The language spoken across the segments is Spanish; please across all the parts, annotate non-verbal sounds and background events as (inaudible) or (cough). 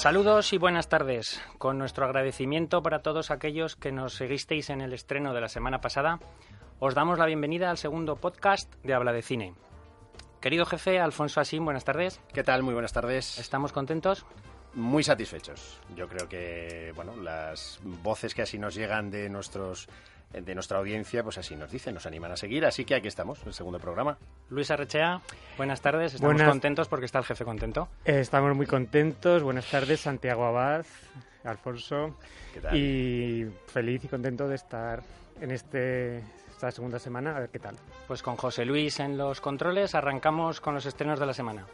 Saludos y buenas tardes. Con nuestro agradecimiento para todos aquellos que nos seguisteis en el estreno de la semana pasada, os damos la bienvenida al segundo podcast de Habla de Cine. Querido jefe Alfonso Asín, buenas tardes. ¿Qué tal? Muy buenas tardes. ¿Estamos contentos? Muy satisfechos. Yo creo que, bueno, las voces que así nos llegan de nuestros de nuestra audiencia, pues así nos dicen, nos animan a seguir, así que aquí estamos, el segundo programa. Luis Arrechea, buenas tardes, estamos Buenas- contentos porque está el jefe contento. Eh, estamos muy contentos. Buenas tardes, Santiago Abad, Alfonso. ¿Qué tal? Y feliz y contento de estar en este, esta segunda semana. A ver qué tal. Pues con José Luis en los controles arrancamos con los estrenos de la semana.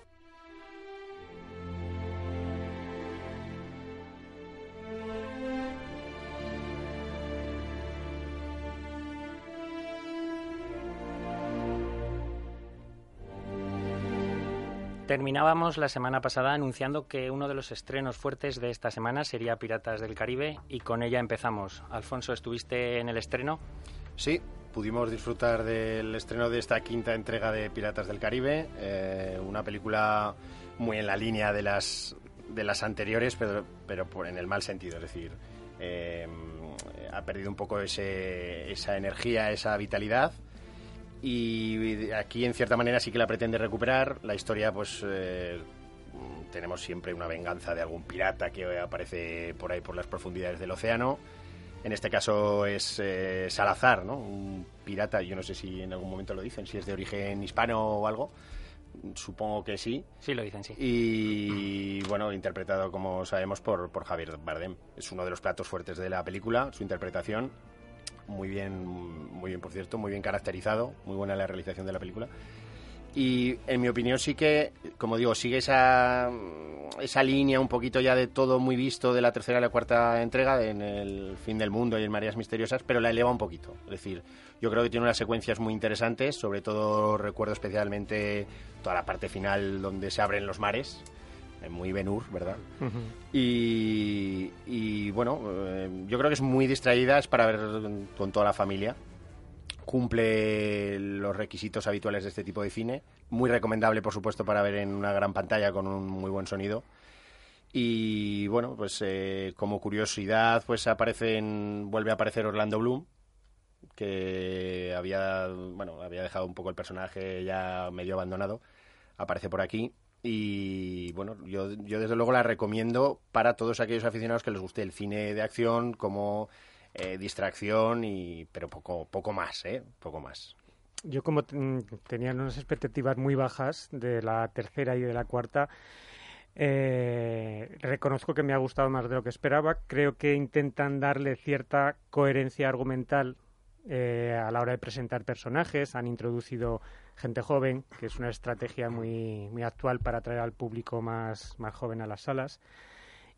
Terminábamos la semana pasada anunciando que uno de los estrenos fuertes de esta semana sería Piratas del Caribe y con ella empezamos. Alfonso, ¿estuviste en el estreno? Sí, pudimos disfrutar del estreno de esta quinta entrega de Piratas del Caribe, eh, una película muy en la línea de las, de las anteriores, pero, pero por- en el mal sentido, es decir, eh, ha perdido un poco ese, esa energía, esa vitalidad. Y aquí, en cierta manera, sí que la pretende recuperar. La historia, pues, eh, tenemos siempre una venganza de algún pirata que aparece por ahí por las profundidades del océano. En este caso es eh, Salazar, ¿no? Un pirata, yo no sé si en algún momento lo dicen, si es de origen hispano o algo. Supongo que sí. Sí, lo dicen, sí. Y bueno, interpretado, como sabemos, por, por Javier Bardem. Es uno de los platos fuertes de la película, su interpretación. Muy bien, muy bien, por cierto, muy bien caracterizado, muy buena la realización de la película. Y en mi opinión sí que, como digo, sigue esa, esa línea un poquito ya de todo muy visto de la tercera y la cuarta entrega, en el fin del mundo y en Marías Misteriosas, pero la eleva un poquito. Es decir, yo creo que tiene unas secuencias muy interesantes, sobre todo recuerdo especialmente toda la parte final donde se abren los mares, muy Ben-Hur, ¿verdad? Y, y, bueno, eh, yo creo que es muy distraída, es para ver con toda la familia. Cumple los requisitos habituales de este tipo de cine. Muy recomendable, por supuesto, para ver en una gran pantalla con un muy buen sonido. Y bueno, pues eh, como curiosidad, pues aparecen, vuelve a aparecer Orlando Bloom, que había, bueno, había dejado un poco el personaje ya medio abandonado. Aparece por aquí. Y bueno, yo, yo desde luego la recomiendo para todos aquellos aficionados que les guste el cine de acción como eh, distracción, y, pero poco, poco más, ¿eh? Poco más. Yo como ten- tenía unas expectativas muy bajas de la tercera y de la cuarta, eh, reconozco que me ha gustado más de lo que esperaba. Creo que intentan darle cierta coherencia argumental eh, a la hora de presentar personajes. Han introducido gente joven, que es una estrategia muy, muy actual para atraer al público más, más joven a las salas.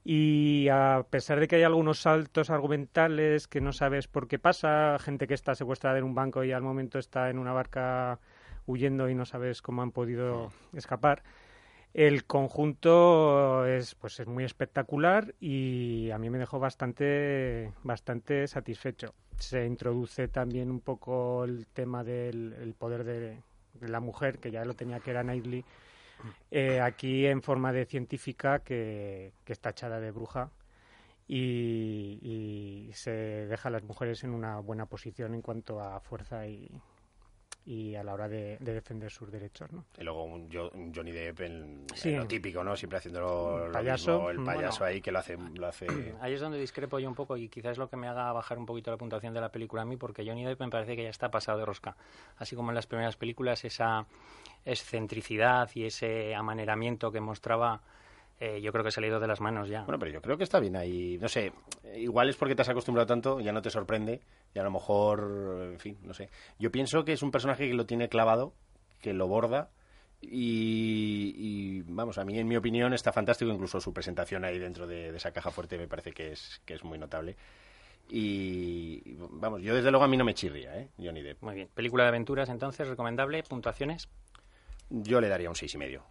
Y a pesar de que hay algunos saltos argumentales que no sabes por qué pasa, gente que está secuestrada en un banco y al momento está en una barca huyendo y no sabes cómo han podido escapar, el conjunto es pues es muy espectacular y a mí me dejó bastante bastante satisfecho. Se introduce también un poco el tema del el poder de, de la mujer, que ya lo tenía que era Knightley, eh, aquí en forma de científica que, que está echada de bruja y, y se deja a las mujeres en una buena posición en cuanto a fuerza y, y a la hora de, defender sus derechos. ¿no? Y luego un, Johnny Depp, en, lo típico, ¿no? Siempre haciendo el payaso, el payaso ahí que lo hace, lo hace... (clears throat) Ahí es donde discrepo yo un poco y quizás es lo que me haga bajar un poquito la puntuación de la película a mí, porque Johnny Depp me parece que ya está pasado de rosca. Así como en las primeras películas, esa excentricidad y ese amaneramiento que mostraba eh, yo creo que se ha ido de las manos ya. Bueno, pero yo creo que está bien ahí. No sé, igual es porque te has acostumbrado tanto, ya no te sorprende, y a lo mejor, en fin, no sé. Yo pienso que es un personaje que lo tiene clavado, que lo borda, y, vamos, a mí, en mi opinión, está fantástico. Incluso su presentación ahí dentro de, esa caja fuerte me parece que es, que es muy notable. Y vamos, yo desde luego a mí no me chirría, ¿eh? Johnny Depp. Muy bien. Película de aventuras, entonces, recomendable. ¿Puntuaciones? Yo le daría un seis y medio.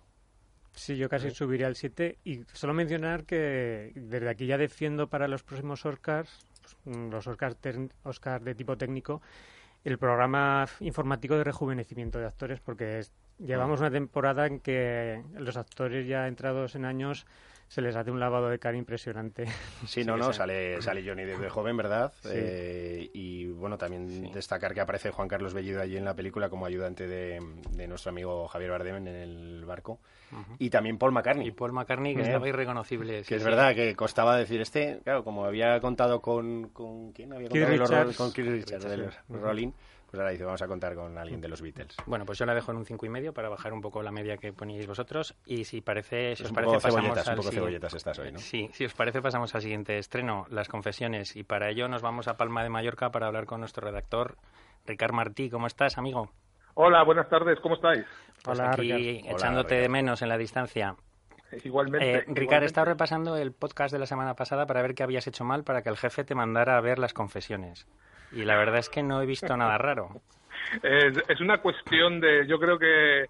Sí, yo casi subiría al 7 y solo mencionar que desde aquí ya defiendo para los próximos Oscars, pues, mm, los Oscars, Oscar de tipo técnico, el programa informático de rejuvenecimiento de actores porque llevamos una temporada en que los actores ya entrados en años se les hace un lavado de cara impresionante. (laughs) Sí, no, no, sale, sale Johnny de joven, ¿verdad? Eh, y bueno, también destacar que aparece Juan Carlos Bellido allí en la película como ayudante de, nuestro amigo Javier Bardem en el barco. Y también Paul McCartney. Y Paul McCartney, que ¿Eh? estaba irreconocible. que es verdad que costaba decir este, claro, como había contado con... ¿Con quién había contado? Con Keith Richards, de Rolling pues ahora dice, vamos a contar con alguien de los Beatles. Bueno, pues yo la dejo en un cinco y medio para bajar un poco la media que poníais vosotros. Y si parece, si os parece, pasamos un poco cebolletas estás hoy, ¿no? Sí, si os parece, pasamos al siguiente estreno, Las Confesiones. Y para ello nos vamos a Palma de Mallorca para hablar con nuestro redactor, Ricard Martí. ¿Cómo estás, amigo? Hola, buenas tardes, ¿cómo estáis? Pues aquí echándote de menos en la distancia. Igualmente. Eh, Ricard, he estado repasando el podcast de la semana pasada para ver qué habías hecho mal para que el jefe te mandara a ver las confesiones. Y la verdad es que no he visto nada raro. Es, una cuestión de, yo creo que,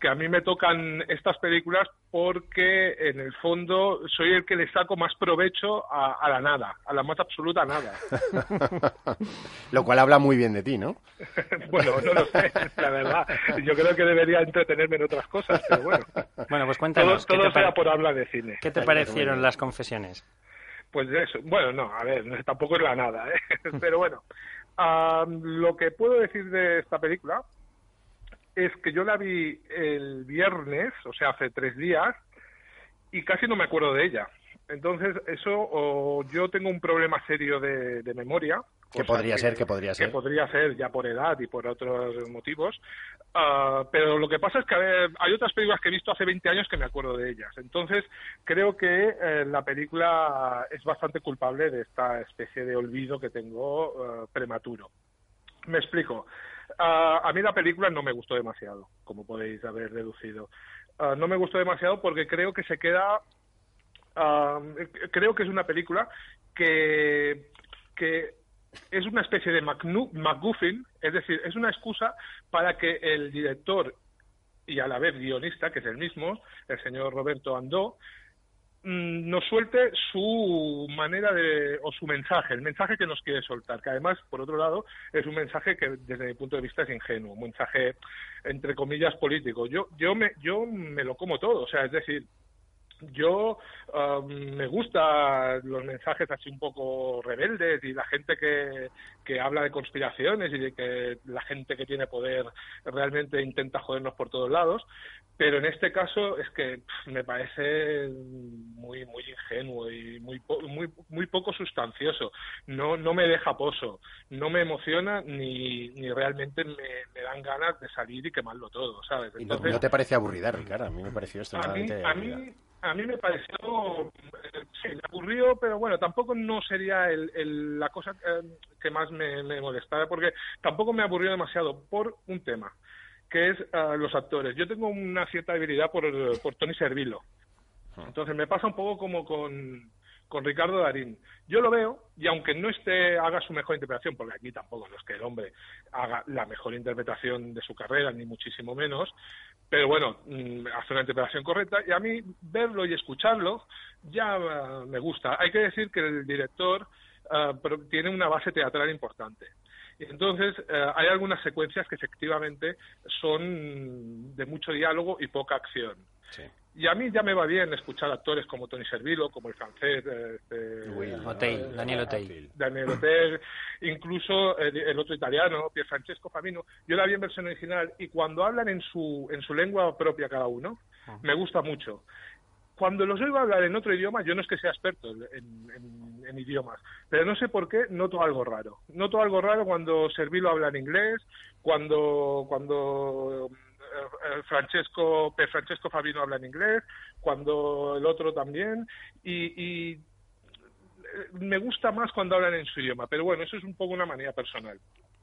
que a mí me tocan estas películas porque en el fondo soy el que le saco más provecho a, la nada, a la más absoluta nada. (laughs) lo cual habla muy bien de ti, ¿no? (laughs) bueno, no lo sé, la verdad. Yo creo que debería entretenerme en otras cosas, pero bueno. Bueno, pues cuéntanos. Todo, todo sea por hablar de cine. ¿Qué te parecieron las confesiones? Pues eso, bueno, no, a ver, tampoco es la nada, ¿eh? (laughs) pero bueno, lo que puedo decir de esta película es que yo la vi el viernes, o sea, hace tres días, y casi no me acuerdo de ella. Entonces, eso, o yo tengo un problema serio de, memoria. Que podría ser, que podría ser. Que podría ser ya por edad y por otros motivos. Ah, pero lo que pasa es que hay otras películas que he visto hace 20 años que me acuerdo de ellas. Entonces, creo que eh, la película es bastante culpable de esta especie de olvido que tengo eh, prematuro. Me explico. Ah, a mí la película no me gustó demasiado, como podéis haber deducido. Ah, no me gustó demasiado porque creo que se queda creo que es una película que, que es una especie de MacGuffin, es decir, es una excusa para que el director y a la vez guionista, que es el mismo, el señor Roberto Andó, mm, nos suelte su manera de o su mensaje, el mensaje que nos quiere soltar, que además, por otro lado, es un mensaje que desde mi punto de vista es ingenuo, un mensaje entre comillas político. Yo yo me yo me lo como todo, o sea, es decir, yo um, me gusta los mensajes así un poco rebeldes y la gente que, que habla de conspiraciones y de que la gente que tiene poder realmente intenta jodernos por todos lados, pero en este caso es que me parece muy muy ingenuo y muy muy muy poco sustancioso. No no me deja pozo, no me emociona ni, ni realmente me, me dan ganas de salir y quemarlo todo, ¿sabes? Entonces, ¿No te parece aburrida, Ricardo? A mí me pareció extremadamente a mí, a mí me pareció, sí, me aburrió, pero bueno, tampoco no sería el, la cosa eh, que más me, me, molestara, porque tampoco me aburrió demasiado por un tema, que es uh, los actores. Yo tengo una cierta debilidad por, por Tony Servilo. Ah. Entonces me pasa un poco como con, con Ricardo Darín. Yo lo veo y aunque no esté haga su mejor interpretación, porque aquí tampoco no es que el hombre haga la mejor interpretación de su carrera, ni muchísimo menos, pero bueno, mm, hace una interpretación correcta y a mí verlo y escucharlo ya eh, me gusta. Hay que decir que el director uh, tiene una base teatral importante Y entonces eh, hay algunas secuencias que efectivamente son de mucho diálogo y poca acción. Y a mí ya me va bien escuchar actores como Tony Servilo, como el francés eh, este, Daniel Otey. Daniel Otey, incluso el, otro italiano, Pier Francesco Famino. Yo la vi en versión original y cuando hablan en su, en su lengua propia cada uno, ah. me gusta mucho cuando los oigo hablar en otro idioma, yo no es que sea experto en, idiomas, pero no sé por qué noto algo raro. Noto algo raro cuando Servilo habla en inglés, cuando cuando eh, Francesco Francesco Fabino habla en inglés, cuando el otro también y, y me gusta más cuando hablan en su idioma, pero bueno, eso es un poco una manía personal.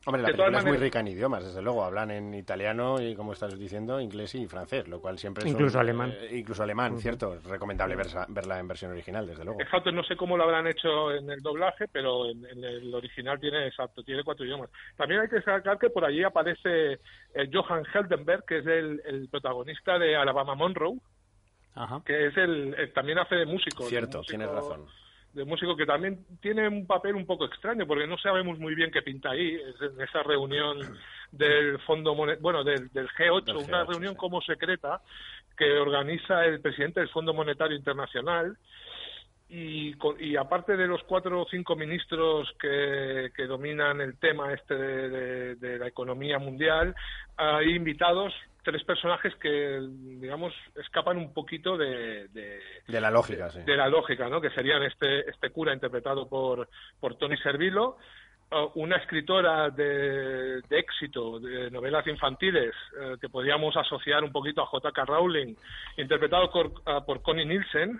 Hombre, la película es muy rica en idiomas, desde luego. Hablan en italiano y, como estás diciendo, inglés y francés, lo cual siempre Incluso alemán. Eh, incluso alemán, cierto. Es recomendable verla en versión original, desde luego. Exacto, no sé cómo lo habrán hecho en el doblaje, pero en, el original tiene, exacto, tiene cuatro idiomas. También hay que sacar que por allí aparece eh, Johan Heldenberg, que es el, protagonista de Alabama Monroe, que es el, también hace de músico. Cierto, tienes razón de músico que también tiene un papel un poco extraño porque no sabemos muy bien qué pinta ahí en esa reunión (clears throat) del fondo bueno del, G8, una reunión como secreta que organiza el presidente del Fondo Monetario Internacional y, y aparte de los cuatro o cinco ministros que, que dominan el tema este de, de la economía mundial hay invitados tres personajes que, digamos, escapan un poquito de... De, la lógica, sí. De la lógica, ¿no? Que serían este, este cura interpretado por, por Tony Servilo, una escritora de, de, éxito de novelas infantiles uh, que podríamos asociar un poquito a J.K. Rowling, interpretado por, uh, por Connie Nielsen,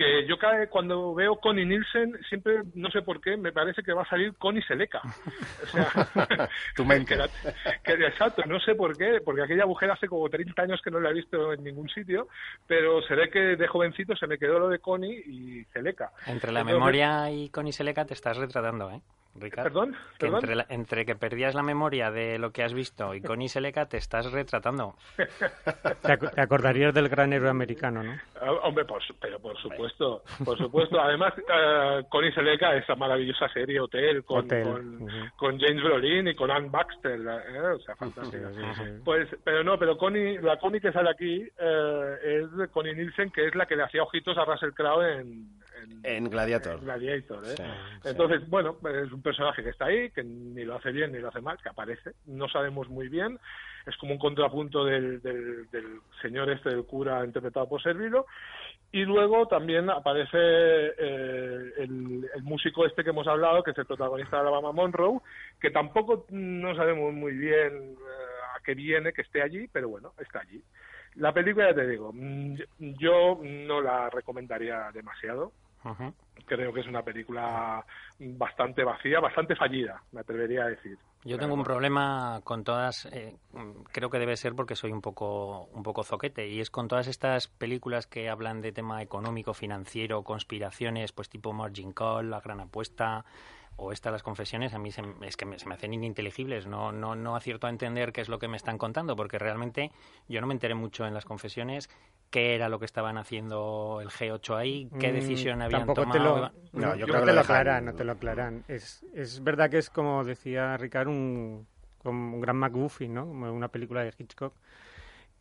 que yo cada cuando veo Connie Nielsen, siempre, no sé por qué, me parece que va a salir Connie Seleca. (laughs) O sea, (laughs) tu mente. (laughs) Que, exacto, no sé por qué, porque aquella mujer hace como 30 años que no la he visto en ningún sitio, pero se ve que de jovencito se me quedó lo de Connie y Seleca. Entre la memoria y Connie Seleca te estás retratando, ¿eh? ¿Perdón? Que entre, que perdías la memoria de lo que has visto y con Iseleca te estás retratando. (laughs) Te, acordarías del gran héroe americano, ¿no? Ah, hombre, pero por supuesto, por supuesto. Además, uh, con Iseleca, esa maravillosa serie Hotel con, con, James Brolin y con Anne Baxter, ¿eh? o sea, fantástica. Pues, pero no, pero Connie, la Connie que sale aquí eh, es Connie Nielsen, que es la que le hacía ojitos a Russell Crowe en, en, Gladiator. Gladiator ¿eh? Entonces, bueno, es un personaje que está ahí, que ni lo hace bien ni lo hace mal, que aparece. No sabemos muy bien. Es como un contrapunto del, del, señor este, del cura interpretado por Servilo. Y luego también aparece eh, el, músico este que hemos hablado, que es el protagonista de Alabama Monroe, que tampoco no sabemos muy bien eh, a qué viene que esté allí, pero bueno, está allí. La película, ya te digo, mm, yo no la recomendaría demasiado. Creo que es una película bastante vacía, bastante fallida, me atrevería a decir. Yo tengo un problema con todas, eh, creo que debe ser porque soy un poco, un poco zoquete, y es con todas estas películas que hablan de tema económico, financiero, conspiraciones, pues tipo Margin Call, La Gran Apuesta, o estas las confesiones a mí se, es que me, se me hacen ininteligibles, no, no, no acierto a entender qué es lo que me están contando, porque realmente yo no me enteré mucho en las confesiones qué era lo que estaban haciendo el G8 ahí, qué mm, decisión habían tomado. Te lo, no, yo creo que te lo aclaran, no te lo aclaran. Es, es verdad que es como decía Ricardo, un, un gran McGuffin, ¿no? Una película de Hitchcock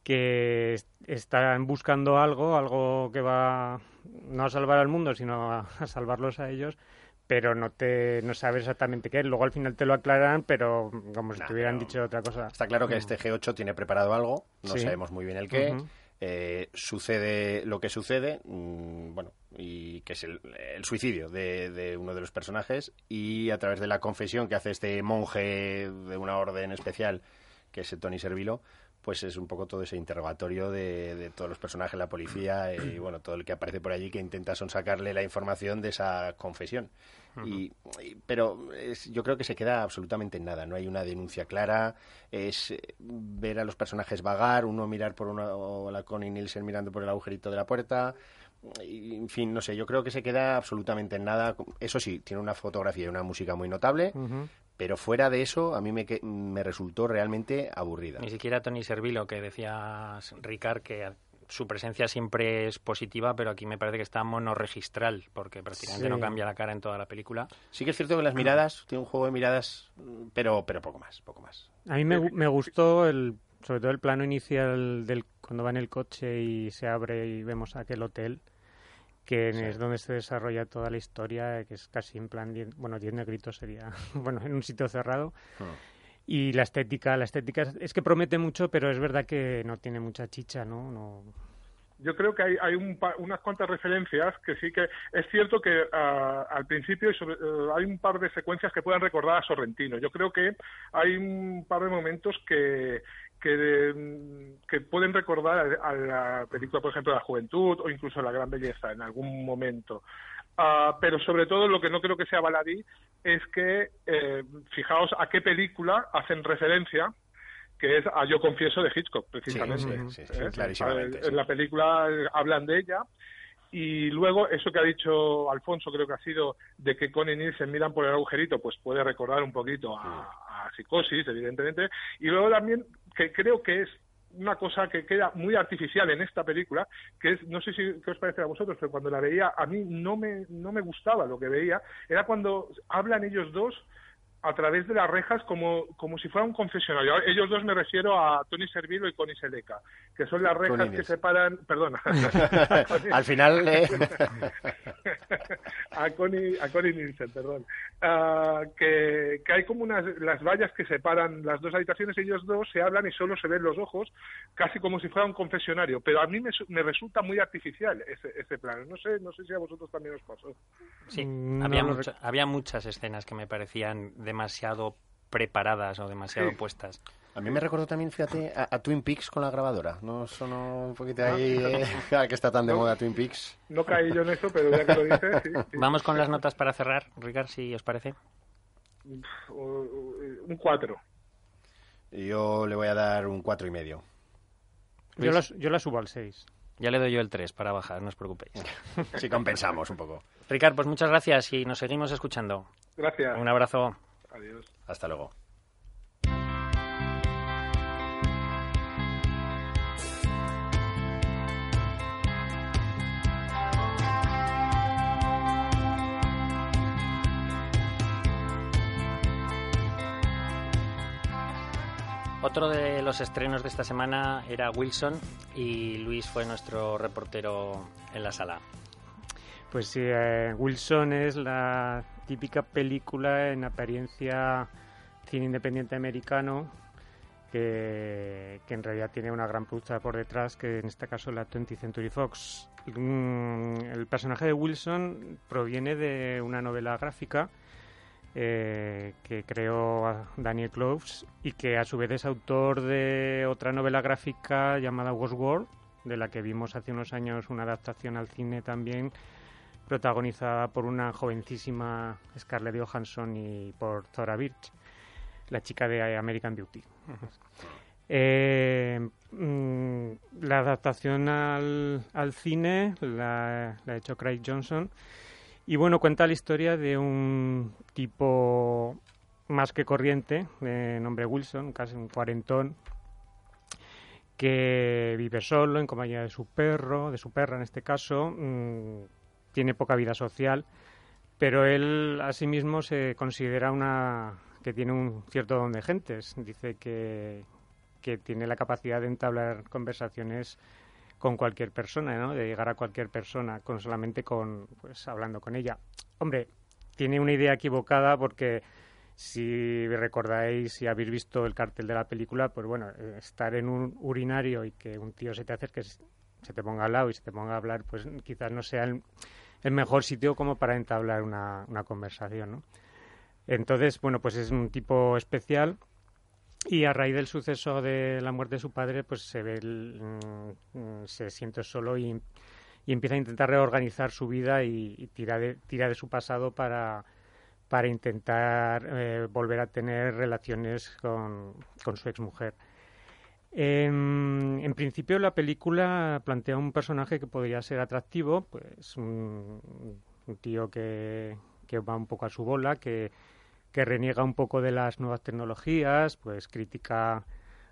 que están buscando algo, algo que va no a salvar al mundo, sino a salvarlos a ellos, pero no te no sabes exactamente qué es. Luego al final te lo aclaran, pero como si te hubieran dicho otra cosa. Está claro que este G8 tiene preparado algo, no sabemos muy bien el qué. Eh, sucede lo que sucede, mm, bueno, y que es el, suicidio de, de, uno de los personajes, y a través de la confesión que hace este monje de una orden especial, que es Tony Servilo, pues es un poco todo ese interrogatorio de, todos los personajes, la policía y bueno, todo el que aparece por allí que intenta sacarle la información de esa confesión. Y, pero yo creo que se queda absolutamente en nada, no hay una denuncia clara, es eh, ver a los personajes vagar, uno mirar por una, o la Connie Nielsen mirando por el agujerito de la puerta, en fin, no sé, yo creo que se queda absolutamente en nada. Eso sí, tiene una fotografía y una música muy notable, pero fuera de eso, a mí me, me resultó realmente aburrida. Ni siquiera Tony Servilo, que decía Ricard que su presencia siempre es positiva, pero aquí me parece que está monorregistral, porque prácticamente no cambia la cara en toda la película. Sí que es cierto que las miradas, (clears throat) tiene un juego de miradas, pero, pero poco más, poco más. A mí me, me gustó el, sobre todo el plano inicial del cuando va en el coche y se abre y vemos aquel hotel que es donde se desarrolla toda la historia, que es casi en plan, bueno, diez negritos sería, (laughs) bueno, en un sitio cerrado. Ah. Y la estética, la estética es, que promete mucho, pero es verdad que no tiene mucha chicha, ¿no? no yo creo que hay, hay unas cuantas referencias que sí que es cierto que ah, al principio eh, hay un par de secuencias que puedan recordar a Sorrentino. Yo creo que hay un par de momentos que, que, que pueden recordar a, la película, por ejemplo, de la juventud o incluso la gran belleza en algún momento. Uh, pero sobre todo lo que no creo que sea baladí es que, eh, fijaos a qué película hacen referencia, que es a Yo confieso de Hitchcock, precisamente. Sí, sí, ¿Eh? En la película hablan de ella y luego, eso que ha dicho Alfonso, creo que ha sido de que Connie Nielsen miran por el agujerito, pues puede recordar un poquito a, a psicosis, evidentemente. Y luego también, que creo que es una cosa que queda muy artificial en esta película, que es, no sé si qué os parece a vosotros, pero cuando la veía, a mí no me, no me gustaba lo que veía, era cuando hablan ellos dos a través de las rejas como, como si fuera un confesionario. Ellos dos me refiero a Tony Servilo y Connie Seleca, que son las rejas que separan, perdona. (laughs) Al final eh. (laughs) a Connie a Connie Nielsen, perdón. Ah, que, que, hay como unas las vallas que separan las dos habitaciones, ellos dos se hablan y solo se ven los ojos, casi como si fuera un confesionario, pero a mí me, me resulta muy artificial ese, ese plan. No sé, no sé si a vosotros también os pasó. Sí, mm, había, había muchas escenas que me parecían demasiado preparadas o demasiado puestas. A mí me recordó también, fíjate, a, Twin Peaks con la grabadora. ¿No sonó un poquito ahí eh, (laughs) que está tan de moda Twin Peaks? No caí yo en eso, pero ya que lo dices, sí, Vamos con las notas para cerrar, Ricard, si os parece. Un 4. Yo le voy a dar un cuatro y medio. Yo la, yo la subo al 6. Ya le doy yo el 3 para bajar, no os preocupéis. (laughs) Si compensamos un poco. Ricard, pues muchas gracias y nos seguimos escuchando. Gracias. Un abrazo. Adiós. Hasta luego. Otro de los estrenos de esta semana era Wilson y Luis fue nuestro reportero en la sala. Pues sí, eh, Wilson es la típica película en apariencia cine independiente americano que, en realidad tiene una gran productora por detrás, que en este caso la 20th Century Fox. Mm, el personaje de Wilson proviene de una novela gráfica eh, que creó Daniel Cloves y que a su vez es autor de otra novela gráfica llamada World, de la que vimos hace unos años una adaptación al cine también, protagonizada por una jovencísima Scarlett Johansson y por Zora Birch, la chica de American Beauty. Eh, mm, la adaptación al, al cine la, la ha hecho Craig Johnson y bueno, cuenta la historia de un tipo más que corriente, de nombre Wilson, casi un cuarentón, que vive solo en compañía de su perro, de su perra en este caso, mm, tiene poca vida social, pero él asimismo se considera una que tiene un cierto don de gentes. Dice que, que tiene la capacidad de entablar conversaciones con cualquier persona, ¿no? De llegar a cualquier persona con solamente con, pues, hablando con ella. Hombre, tiene una idea equivocada porque si recordáis, si habéis visto el cartel de la película, pues bueno, estar en un urinario y que un tío se te acerque, se te ponga al lado y se te ponga a hablar, pues quizás no sea el, mejor sitio como para entablar una, una conversación, ¿no? Entonces, bueno, pues es un tipo especial y a raíz del suceso de la muerte de su padre, pues se ve, mm, se siente solo y, empieza a intentar reorganizar su vida y, tira, de, tira de su pasado para, para intentar eh, volver a tener relaciones con, con su exmujer. En, en, principio la película plantea un personaje que podría ser atractivo, pues un, un tío que, que va un poco a su bola, que que reniega un poco de las nuevas tecnologías, pues critica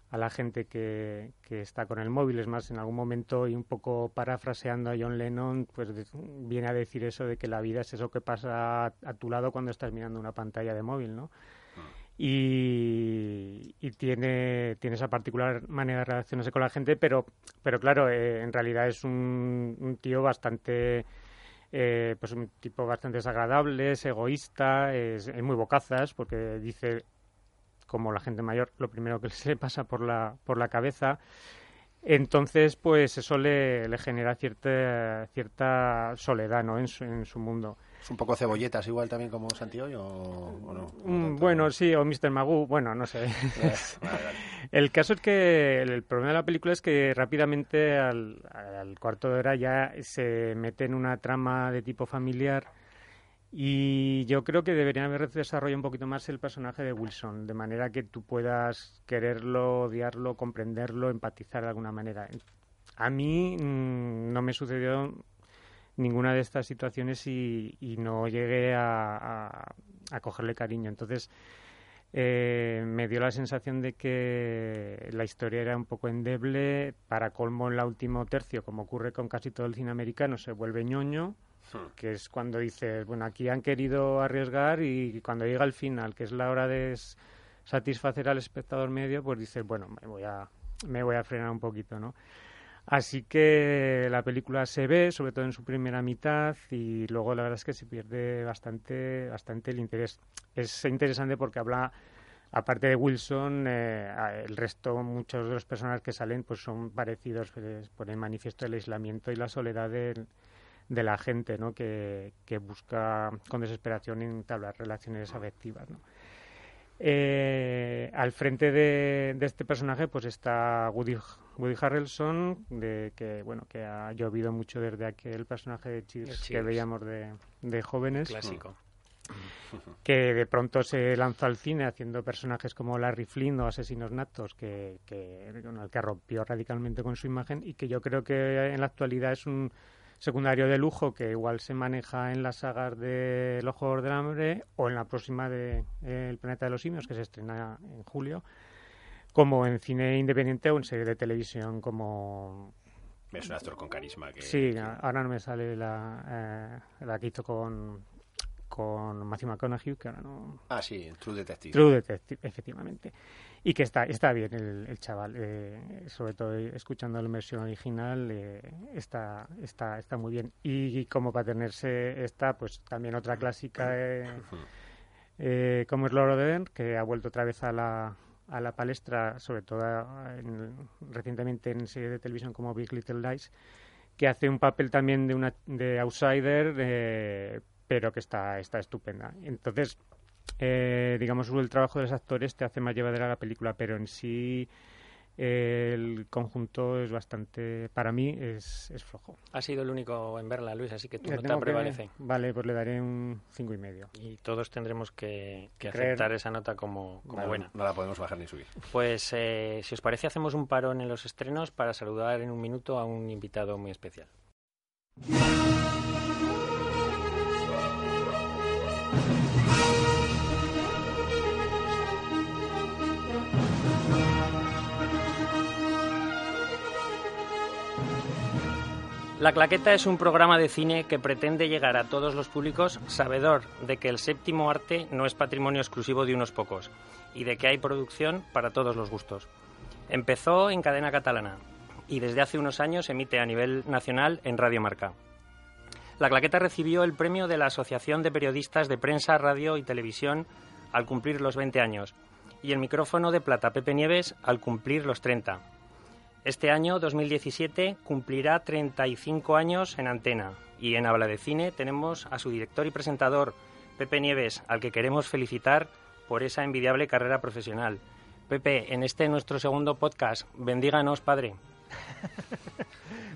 a la gente que, que, está con el móvil. Es más, en algún momento, y un poco parafraseando a John Lennon, pues viene a decir eso de que la vida es eso que pasa a, tu lado cuando estás mirando una pantalla de móvil, ¿no? Y, y, tiene, tiene esa particular manera de relacionarse con la gente, pero, pero claro, eh, en realidad es un, tío bastante... Eh, pues un tipo bastante desagradable, es egoísta, es, es muy bocazas, porque dice como la gente mayor, lo primero que se (laughs) le pasa por la, por la cabeza. Entonces, pues eso le, le genera cierta, cierta soledad ¿no? en, su, en su mundo. ¿Es un poco cebolletas igual también como Santiago o, no? Mm, bueno, sí, o Mr. Magoo, bueno, no sé. (laughs) El caso es que el problema de la película es que rápidamente al, al cuarto de hora ya se mete en una trama de tipo familiar y yo creo que deberían haber desarrollado un poquito más el personaje de Wilson, de manera que tú puedas quererlo, odiarlo, comprenderlo, empatizar de alguna manera. A mí mm, no me sucedió ninguna de estas situaciones y, no llegué a, cogerle cariño. Entonces, eh, me dio la sensación de que la historia era un poco endeble. Para colmo, en la último tercio, como ocurre con casi todo el cine americano, se vuelve ñoño. Que es cuando dices, bueno, aquí han querido arriesgar y cuando llega el final, que es la hora de satisfacer al espectador medio, pues dices, bueno, me voy a, me voy a frenar un poquito, ¿no? Así que la película se ve, sobre todo en su primera mitad, y luego la verdad es que se pierde bastante, bastante el interés. Es interesante porque habla, aparte de Wilson, eh, el resto, muchos de los personajes que salen, pues son parecidos, pues, por el manifiesto del aislamiento y la soledad del de la gente ¿no? que, que busca con desesperación entablar relaciones afectivas. ¿no? Eh, al frente de, de, este personaje pues está Woody, Woody Harrelson de que bueno que ha llovido mucho desde aquel personaje de Cheers, que veíamos de, de jóvenes clásico que de pronto se lanzó al cine haciendo personajes como Larry Flynn o Asesinos Natos que, que, que rompió radicalmente con su imagen y que yo creo que en la actualidad es un secundario de lujo que igual se maneja en las sagas de Los Juegos del Hambre o en la próxima de eh, El Planeta de los Simios, que se estrena en julio, como en cine independiente o en serie de televisión como... Es un actor con carisma. Que, sí, ahora no me sale la, eh, la que hizo con con Matthew McConaughey, que ahora no... Ah, sí, True Detective. True Detective, efectivamente. Y que está, está bien el, chaval, eh, sobre todo escuchando la versión original, eh, está, está, está muy bien. Y, como para tenerse está, pues también otra clásica eh, como es Lord of the Dance, que ha vuelto otra vez a la, a la palestra, sobre todo recientemente en series de televisión como Big Little Lies, que hace un papel también de una de outsider, pero que está, está estupenda. Entonces, eh, digamos, el trabajo de los actores te hace más llevadera la película, pero en sí el conjunto es bastante, para mí, es, es flojo. Ha sido el único en verla, Luis, así que tu nota prevalece. vale, pues le daré un cinco y medio. Y todos tendremos que, aceptar esa nota como, buena. No la podemos bajar ni subir. Pues, eh, si os parece, hacemos un parón en los estrenos para saludar en un minuto a un invitado muy especial. La Claqueta es un programa de cine que pretende llegar a todos los públicos sabedor de que el séptimo arte no es patrimonio exclusivo de unos pocos y de que hay producción para todos los gustos. Empezó en cadena catalana y desde hace unos años emite a nivel nacional en Radio Marca. La Claqueta recibió el premio de la Asociación de Periodistas de Prensa, Radio y Televisión al cumplir los 20 años y el micrófono de plata Pepe Nieves al cumplir los 30 este año, 2017, cumplirá 35 años en antena y en Habla de Cine tenemos a su director y presentador, Pepe Nieves, al que queremos felicitar por esa envidiable carrera profesional. Pepe, en este nuestro segundo podcast, bendíganos, Padre. (laughs)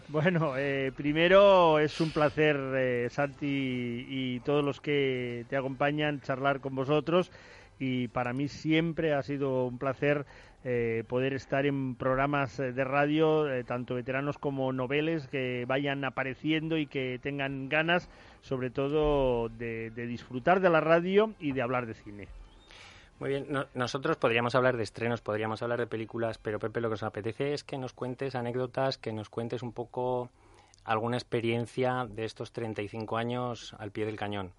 Bueno, eh, primero es un placer, eh, Santi, y todos los que te acompañan, charlar con vosotros. Y para mí siempre ha sido un placer eh, poder estar en programas eh, de radio, eh, tanto veteranos como noveles, que vayan apareciendo y que tengan ganas, sobre todo, de, disfrutar de la radio y de hablar de cine. Muy bien, nosotros podríamos hablar de estrenos, podríamos hablar de películas, pero Pepe, lo que nos apetece es que nos cuentes anécdotas, que nos cuentes un poco alguna experiencia de estos 35 años al pie del cañón.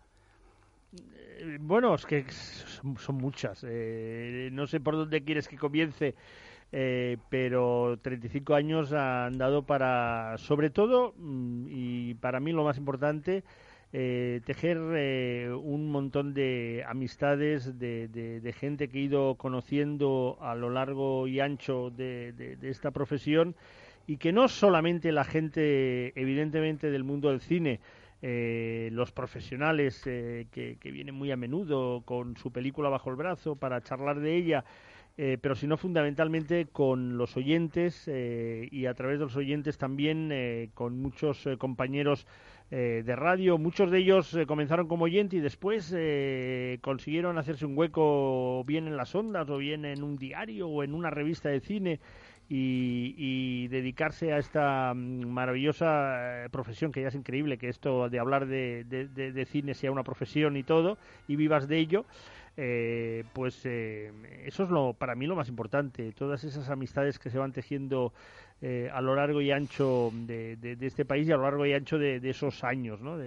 Eh, bueno, es que son, muchas. Eh, no sé por dónde quieres que comience, eh, pero 35 años han dado para, sobre todo, mm, y para mí lo más importante, tejer un montón de amistades, de, gente que he ido conociendo a lo largo y ancho de esta profesión y que no solamente la gente, evidentemente, del mundo del cine, eh, los profesionales eh, que, vienen muy a menudo con su película bajo el brazo para charlar de ella, eh, pero sino fundamentalmente con los oyentes y a través de los oyentes también con muchos compañeros de radio. Muchos de ellos comenzaron como oyente y después consiguieron hacerse un hueco bien en las ondas o bien en un diario o en una revista de cine y, dedicarse a esta mm, maravillosa eh, profesión que ya es increíble que esto de hablar de, de, cine sea una profesión y todo y vivas de ello eh, pues eh, eso es lo para mí lo más importante todas esas amistades que se van tejiendo a lo largo y ancho de, este país y a lo largo y ancho de, esos años, ¿no?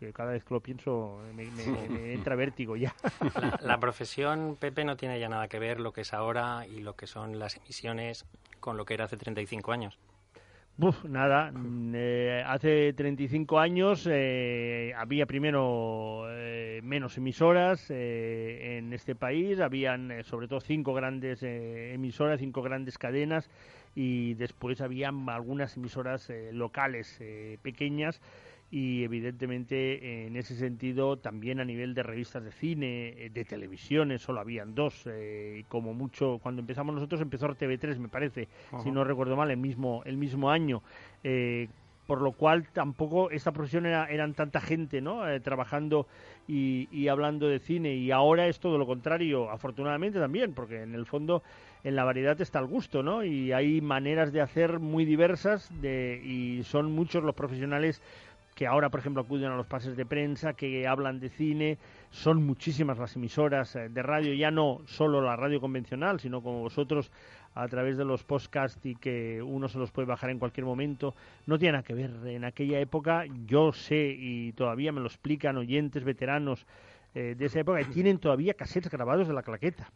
que cada vez que lo pienso me, (laughs) entra vértigo ya. la, profesión, Pepe, no tiene ya nada que ver lo que es ahora y lo que son las emisiones con lo que era hace 35 años? Nada, eh, hace 35 años eh, había primero eh, menos emisoras en este país, habían sobre todo cinco grandes emisoras, cinco grandes cadenas y después habían algunas emisoras locales pequeñas y evidentemente en ese sentido también a nivel de revistas de cine, eh, de televisiones, solo habían dos, eh, y como mucho, cuando empezamos nosotros empezó TV3 me parece, si no recuerdo mal, el mismo, el mismo año. Eh, por lo cual tampoco esta profesión era, eran tanta gente no trabajando y, y, hablando de cine y ahora es todo lo contrario afortunadamente también porque en el fondo en la variedad está el gusto no y hay maneras de hacer muy diversas de, y son muchos los profesionales que ahora, por ejemplo, acuden a los pases de prensa, que hablan de cine. Son muchísimas las emisoras eh, de radio, ya no solo la radio convencional, sino como vosotros a través de los podcasts y que uno se los puede bajar en cualquier momento. No tiene nada que ver. En aquella época yo sé y todavía me lo explican oyentes veteranos eh, de esa época tienen todavía cassettes grabados de la claqueta.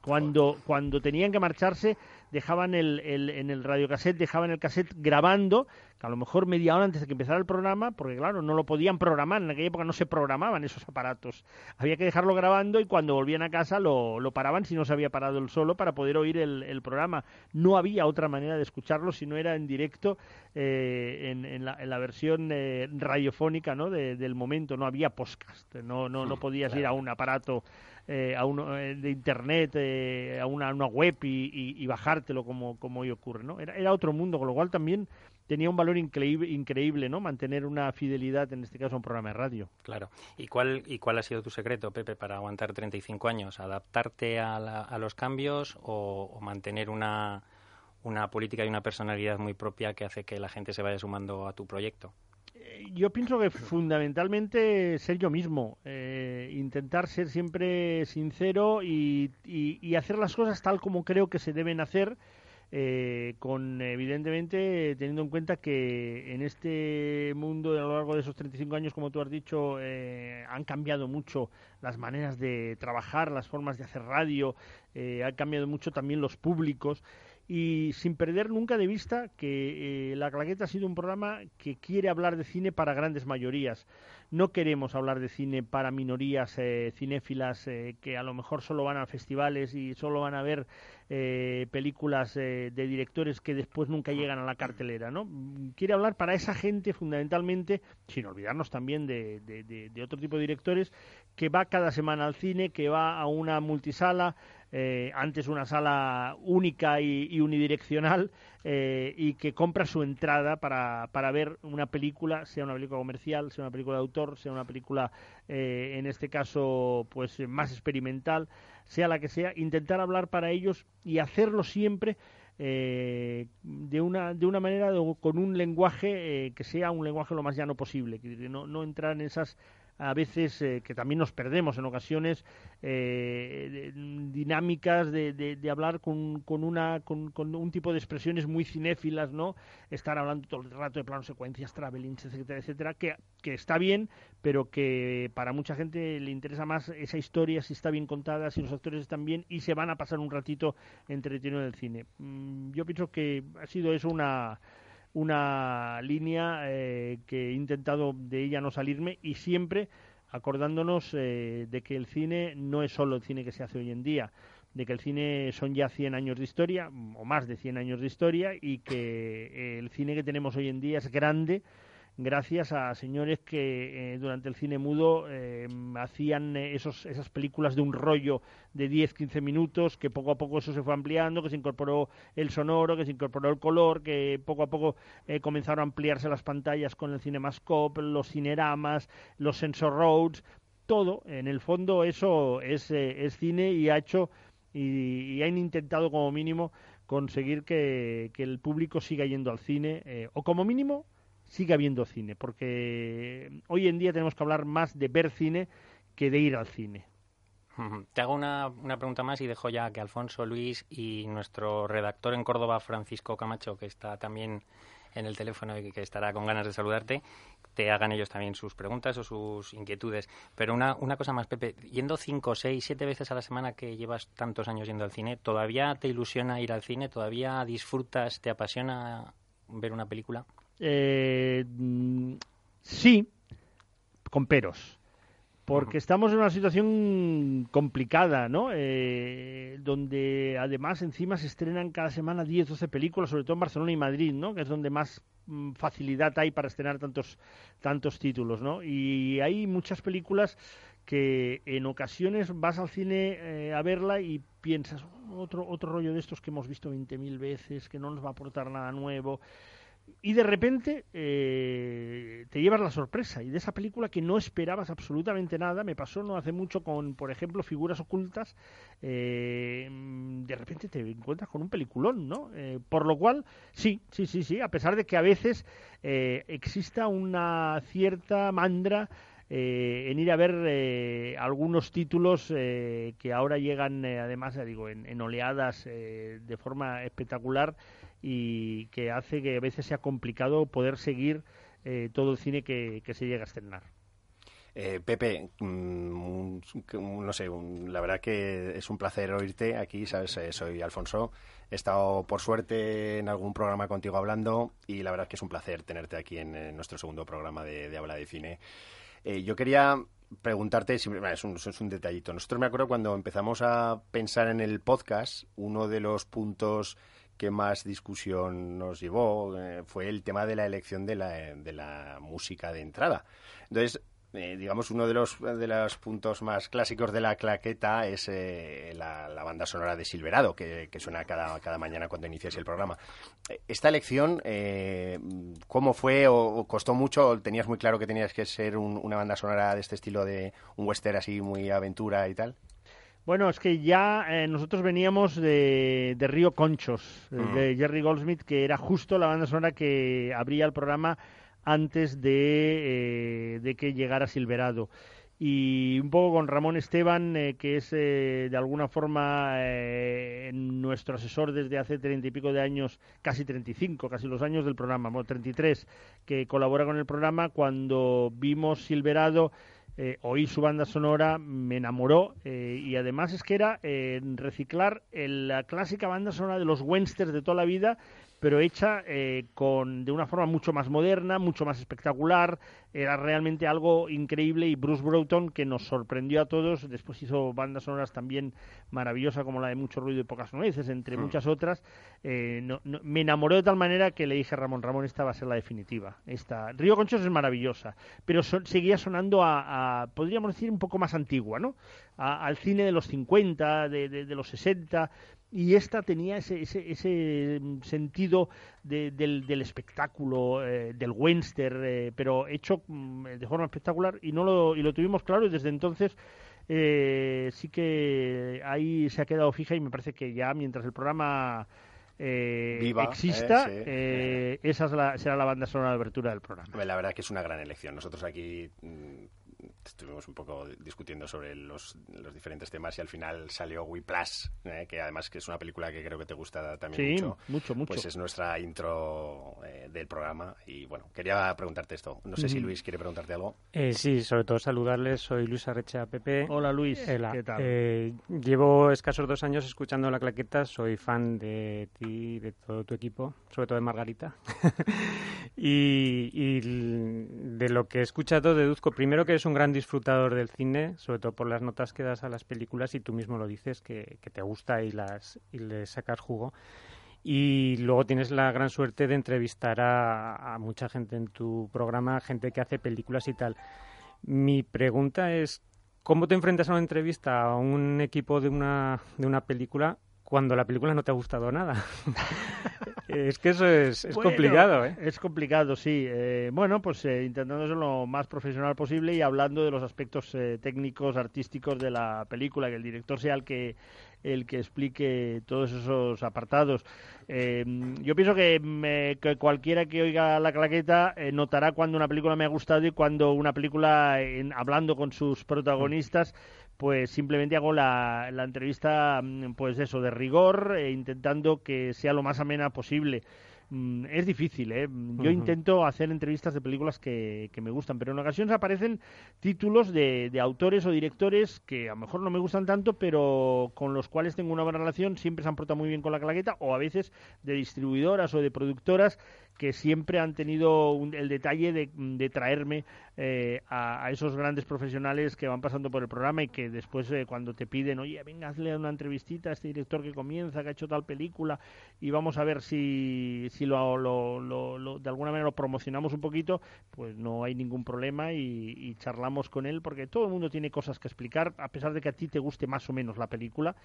Cuando, cuando tenían que marcharse, dejaban el, el, en el radiocassette, dejaban el cassette grabando a lo mejor media hora antes de que empezara el programa, porque claro, no lo podían programar, en aquella época no se programaban esos aparatos. Había que dejarlo grabando y cuando volvían a casa lo, lo paraban si no se había parado el solo para poder oír el, programa. No había otra manera de escucharlo si no era en directo eh, en, la, en, la, versión eh, radiofónica ¿no? del momento, no había podcast, no, no, no podías ir a un aparato eh, a uno, de internet, a, una, una, web y, y, bajártelo como, como hoy ocurre. ¿no? Era, era otro mundo, con lo cual también tenía un valor increíble, increíble, ¿no? Mantener una fidelidad, en este caso, a un programa de radio. Claro. ¿Y cuál, y cuál ha sido tu secreto, Pepe, para aguantar 35 años? ¿Adaptarte a, a los cambios o, mantener una, una política y una personalidad muy propia que hace que la gente se vaya sumando a tu proyecto? Eh, yo pienso que fundamentalmente ser yo mismo, eh, intentar ser siempre sincero y, y hacer las cosas tal como creo que se deben hacer eh, con evidentemente teniendo en cuenta que en este mundo a lo largo de esos 35 años, como tú has dicho, eh, han cambiado mucho las maneras de trabajar, las formas de hacer radio, eh, han cambiado mucho también los públicos y sin perder nunca de vista que La Claqueta ha sido un programa que quiere hablar de cine para grandes mayorías. No queremos hablar de cine para minorías cinéfilas que a lo mejor solo van a festivales y solo van a ver eh, películas eh, de directores que después nunca llegan a la cartelera, ¿no? Quiere hablar para esa gente fundamentalmente, sin olvidarnos también de, de, otro tipo de directores, que va cada semana al cine, que va a una multisala, eh, antes una sala única y, unidireccional, y que compra su entrada para, para, ver una película, sea una película comercial, sea una película de autor, sea una película, en este caso, pues más experimental sea la que sea, intentar hablar para ellos y hacerlo siempre eh, de, una, de una manera con un lenguaje eh, que sea un lenguaje lo más llano posible, que no, no entrar en esas a veces eh, que también nos perdemos en ocasiones eh, dinámicas de, de, hablar con, con una con, un tipo de expresiones muy cinéfilas no estar hablando todo el rato de planos secuencias travelings etcétera etcétera que, que está bien pero que para mucha gente le interesa más esa historia si está bien contada si los actores están bien y se van a pasar un ratito entretenido en el cine. Mm, yo pienso que ha sido eso una una línea eh, que he intentado de ella no salirme y siempre acordándonos eh, de que el cine no es solo el cine que se hace hoy en día, de que el cine son ya 100 años de historia, o más de 100 años de historia, y que el cine que tenemos hoy en día es grande, gracias a señores que eh, durante el cine mudo eh, hacían eh, esos, esas películas de un rollo de 10-15 minutos, que poco a poco eso se fue ampliando, que se incorporó el sonoro, que se incorporó el color, que poco a poco comenzaron a ampliarse las pantallas con el Cinemascope, los cineramas, los sensor roads, todo, en el fondo eso es, es cine y ha hecho y, han intentado como mínimo conseguir que, que el público siga yendo al cine, o como mínimo sigue habiendo cine, porque hoy en día tenemos que hablar más de ver cine que de ir al cine. Te hago una, una, pregunta más y dejo ya que Alfonso Luis y nuestro redactor en Córdoba, Francisco Camacho, que está también en el teléfono y que estará con ganas de saludarte, te hagan ellos también sus preguntas o sus inquietudes. Pero una, una cosa más, Pepe, yendo cinco, seis, siete veces a la semana que llevas tantos años yendo al cine, ¿todavía te ilusiona ir al cine? ¿Todavía disfrutas, te apasiona ver una película? Eh, sí, con peros. Porque estamos en una situación complicada, ¿no? Eh, donde además encima se estrenan cada semana 10, 12 películas, sobre todo en Barcelona y Madrid, ¿no? Que es donde más mm, facilidad hay para estrenar tantos, tantos títulos, ¿no? Y hay muchas películas que en ocasiones vas al cine eh, a verla y piensas, otro, otro rollo de estos que hemos visto 20.000 veces, que no nos va a aportar nada nuevo y de repente eh, te llevas la sorpresa. Y de esa película que no esperabas absolutamente nada me pasó no hace mucho con por ejemplo figuras ocultas eh, de repente te encuentras con un peliculón no eh, por lo cual sí sí sí sí a pesar de que a veces exista una cierta mandra en ir a ver algunos títulos que ahora llegan además ya digo en oleadas de forma espectacular y que hace que a veces sea complicado poder seguir eh, todo el cine que, se llega a estrenar. Eh, Pepe, mm, no sé, la verdad que es un placer oírte aquí, sabes, eh, soy Alfonso. He estado por suerte en algún programa contigo hablando y la verdad que es un placer tenerte aquí en, nuestro segundo programa de, Habla de Cine. yo quería preguntarte, es un, es un detallito. Nosotros me acuerdo cuando empezamos a pensar en el podcast, uno de los puntos que más discusión nos llevó eh, fue el tema de la elección de la, de la música de entrada. Entonces, eh, digamos, uno de los, de los puntos más clásicos de la claqueta es eh, la, banda sonora de Silverado, que, suena cada, cada mañana cuando inicias el programa. Esta elección, ¿cómo fue? O, costó mucho? ¿O ¿Tenías muy claro que tenías que ser una banda sonora de este estilo de un western así, muy aventura y tal? Bueno, es que ya eh, nosotros veníamos de, Río Conchos, eh, mm. de Jerry Goldsmith, que era justo la banda sonora que abría el programa antes de, eh, que llegara Silverado. Y un poco con Ramón Esteban, que es de alguna forma nuestro asesor desde hace treinta y pico de años, casi treinta y cinco, casi los años del programa, bueno, treinta y tres, que colabora con el programa. Cuando vimos Silverado, eh, oí su banda sonora, me enamoró eh, y además es que era eh, reciclar la clásica banda sonora de los Wensters de toda la vida, pero hecha eh, con, de una forma mucho más moderna, mucho más espectacular. Era realmente algo increíble y Bruce Broughton, que nos sorprendió a todos, después hizo bandas sonoras también maravillosas como la de Mucho Ruido y Pocas Nueces, entre mm. muchas otras. Eh, me enamoró de tal manera que le dije a Ramón, Ramón, esta va a ser la definitiva. Esta. Río Conchos es maravillosa, pero seguía sonando a, podríamos decir, un poco más antigua, ¿no? al cine de los 50, de, de los 60 y esta tenía ese, ese, ese sentido del, del, espectáculo, eh, del western, eh, pero hecho mm, de forma espectacular y, no lo, y lo tuvimos claro y desde entonces eh, sí que ahí se ha quedado fija y me parece que ya mientras el programa exista, esa será la banda sonora de abertura del programa. La verdad es que es una gran elección. Nosotros aquí mm, estuvimos un poco discutiendo sobre los, los diferentes temas y al final salió We Plus, eh, que además que es una película que creo que te gusta también sí, mucho. mucho, mucho. Pues es nuestra intro eh, del programa y bueno, quería preguntarte esto. No sé si Luis quiere preguntarte algo. Eh, sí, sobre todo saludarles. Soy Luis Arrecha Pepe. Hola Luis, Hola. ¿qué tal? Eh, llevo escasos dos años escuchando La Claqueta. Soy fan de ti, de todo tu equipo, sobre todo de Margarita. (laughs) y, y de lo que he escuchado deduzco primero que eres un gran disfrutador del cine, sobre todo por las notas que das a las películas y tú mismo lo dices, que, te gusta y, las, y le sacas jugo. Y luego tienes la gran suerte de entrevistar a, a, mucha gente en tu programa, gente que hace películas y tal. Mi pregunta es, ¿cómo te enfrentas a una entrevista a un equipo de una, de una película cuando la película no te ha gustado nada? (laughs) es que eso es, es bueno, complicado, ¿eh? Es complicado, sí. Eh, bueno, pues eh, intentando ser lo más profesional posible y hablando de los aspectos eh, técnicos, artísticos de la película, que el director sea el que el que explique todos esos apartados. Eh, yo pienso que, me, que, cualquiera que oiga la claqueta eh, notará cuando una película me ha gustado y cuando una película, en, hablando con sus protagonistas, pues simplemente hago la, la entrevista, pues eso, de rigor, eh, intentando que sea lo más amena posible es difícil, ¿eh? Yo uh -huh. intento hacer entrevistas de películas que, que, me gustan, pero en ocasiones aparecen títulos de, de, autores o directores que a lo mejor no me gustan tanto, pero con los cuales tengo una buena relación, siempre se han portado muy bien con la claqueta, o a veces de distribuidoras o de productoras que siempre han tenido un, el detalle de, traerme eh, a, esos grandes profesionales que van pasando por el programa y que después eh, cuando te piden, oye, venga, hazle una entrevistita a este director que comienza, que ha hecho tal película y vamos a ver si, si lo, lo, lo, lo de alguna manera lo promocionamos un poquito, pues no hay ningún problema y, y, charlamos con él porque todo el mundo tiene cosas que explicar, a pesar de que a ti te guste más o menos la película,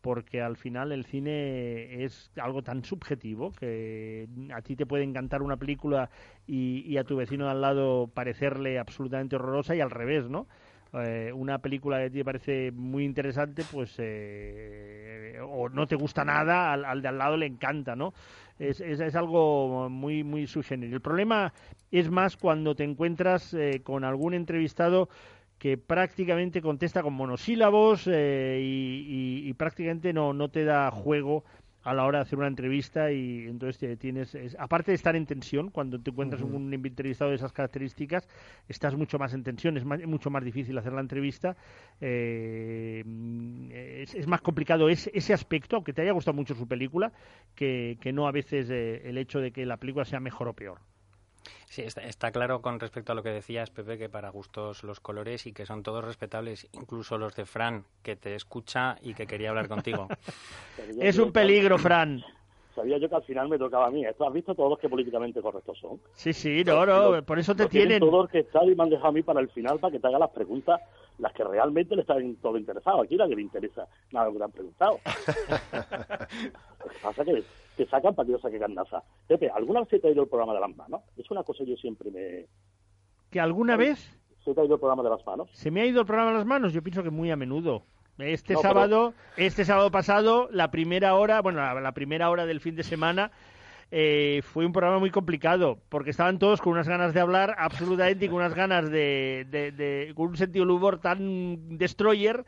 porque al final el cine es algo tan subjetivo que a ti te puede encantar una película y, y a tu vecino de al lado parecerle absolutamente horrorosa y al revés, ¿no? Eh, una película que a ti te parece muy interesante, pues eh, o no te gusta nada, al, de al lado le encanta, ¿no? Es, es, es algo muy, muy subgénero. El problema es más cuando te encuentras eh, con algún entrevistado que prácticamente contesta con monosílabos eh, y, y, y, prácticamente no, no te da juego a la hora de hacer una entrevista y entonces tienes, es, aparte de estar en tensión, cuando te encuentras uh -huh. un entrevistado de esas características, estás mucho más en tensión, es más, mucho más difícil hacer la entrevista, eh, es, es, más complicado ese, ese, aspecto, aunque te haya gustado mucho su película, que, que no a veces eh, el hecho de que la película sea mejor o peor. Sí, está, está, claro con respecto a lo que decías, Pepe, que para gustos los colores y que son todos respetables, incluso los de Fran, que te escucha y que quería hablar contigo. (laughs) es un peligro, Fran. Sabía yo que al final me tocaba a mí. Esto has visto todos los que políticamente correctos son. Sí, sí, no, no, los, por eso te tienen. Todos que están y me han dejado a mí para el final para que te haga las preguntas, las que realmente le están todo interesado. Aquí la que le interesa nada que te han preguntado. (laughs) lo que pasa es que te sacan para que yo saque gandaza. Pepe, ¿alguna vez se te ha ido el programa de las manos? Es una cosa que yo siempre me... ¿Que alguna vez? ¿Se te ha ido el programa de las manos? ¿Se me ha ido el programa de las manos? Yo pienso que muy a menudo. Este no, sábado, pero... este sábado pasado, la primera hora, bueno, la, la primera hora del fin de semana, eh, fue un programa muy complicado, porque estaban todos con unas ganas de hablar absolutamente y con unas ganas de, de, de con un sentido del humor tan destroyer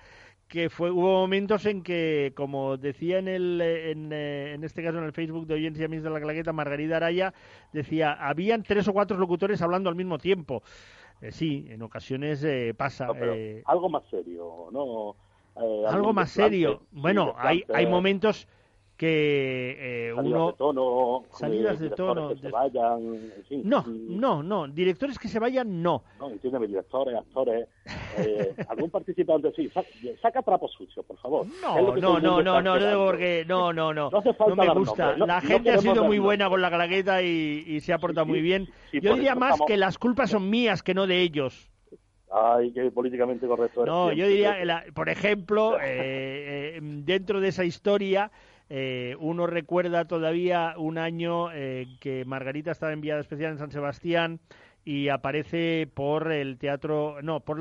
que fue hubo momentos en que, como decía en el en, en este caso en el Facebook de Oyencia Mis de la Claqueta, Margarita Araya, decía, habían tres o cuatro locutores hablando al mismo tiempo. Eh, sí, en ocasiones eh, pasa. No, eh, algo más serio, ¿no? Eh, algo más serio. Bueno, hay, hay momentos que eh, salidas uno de tono, salidas de tono que se vayan, en fin, no no no directores que se vayan no. No entiéndeme directores actores eh, algún participante sí saca, saca trapos sucios por favor. No no no no no no porque no no no no, no me gusta. no, la gente ha sido muy buena con la claqueta y, y se ha portado sí, muy bien. sí, yo diría más estamos... que las culpas son mías que no de ellos. Ay, qué políticamente correcto. No, yo diría, la, por ejemplo, (laughs) eh, eh, dentro de esa historia, eh, uno recuerda todavía un año eh, que Margarita estaba enviada especial en San Sebastián y aparece por el teatro, no, por,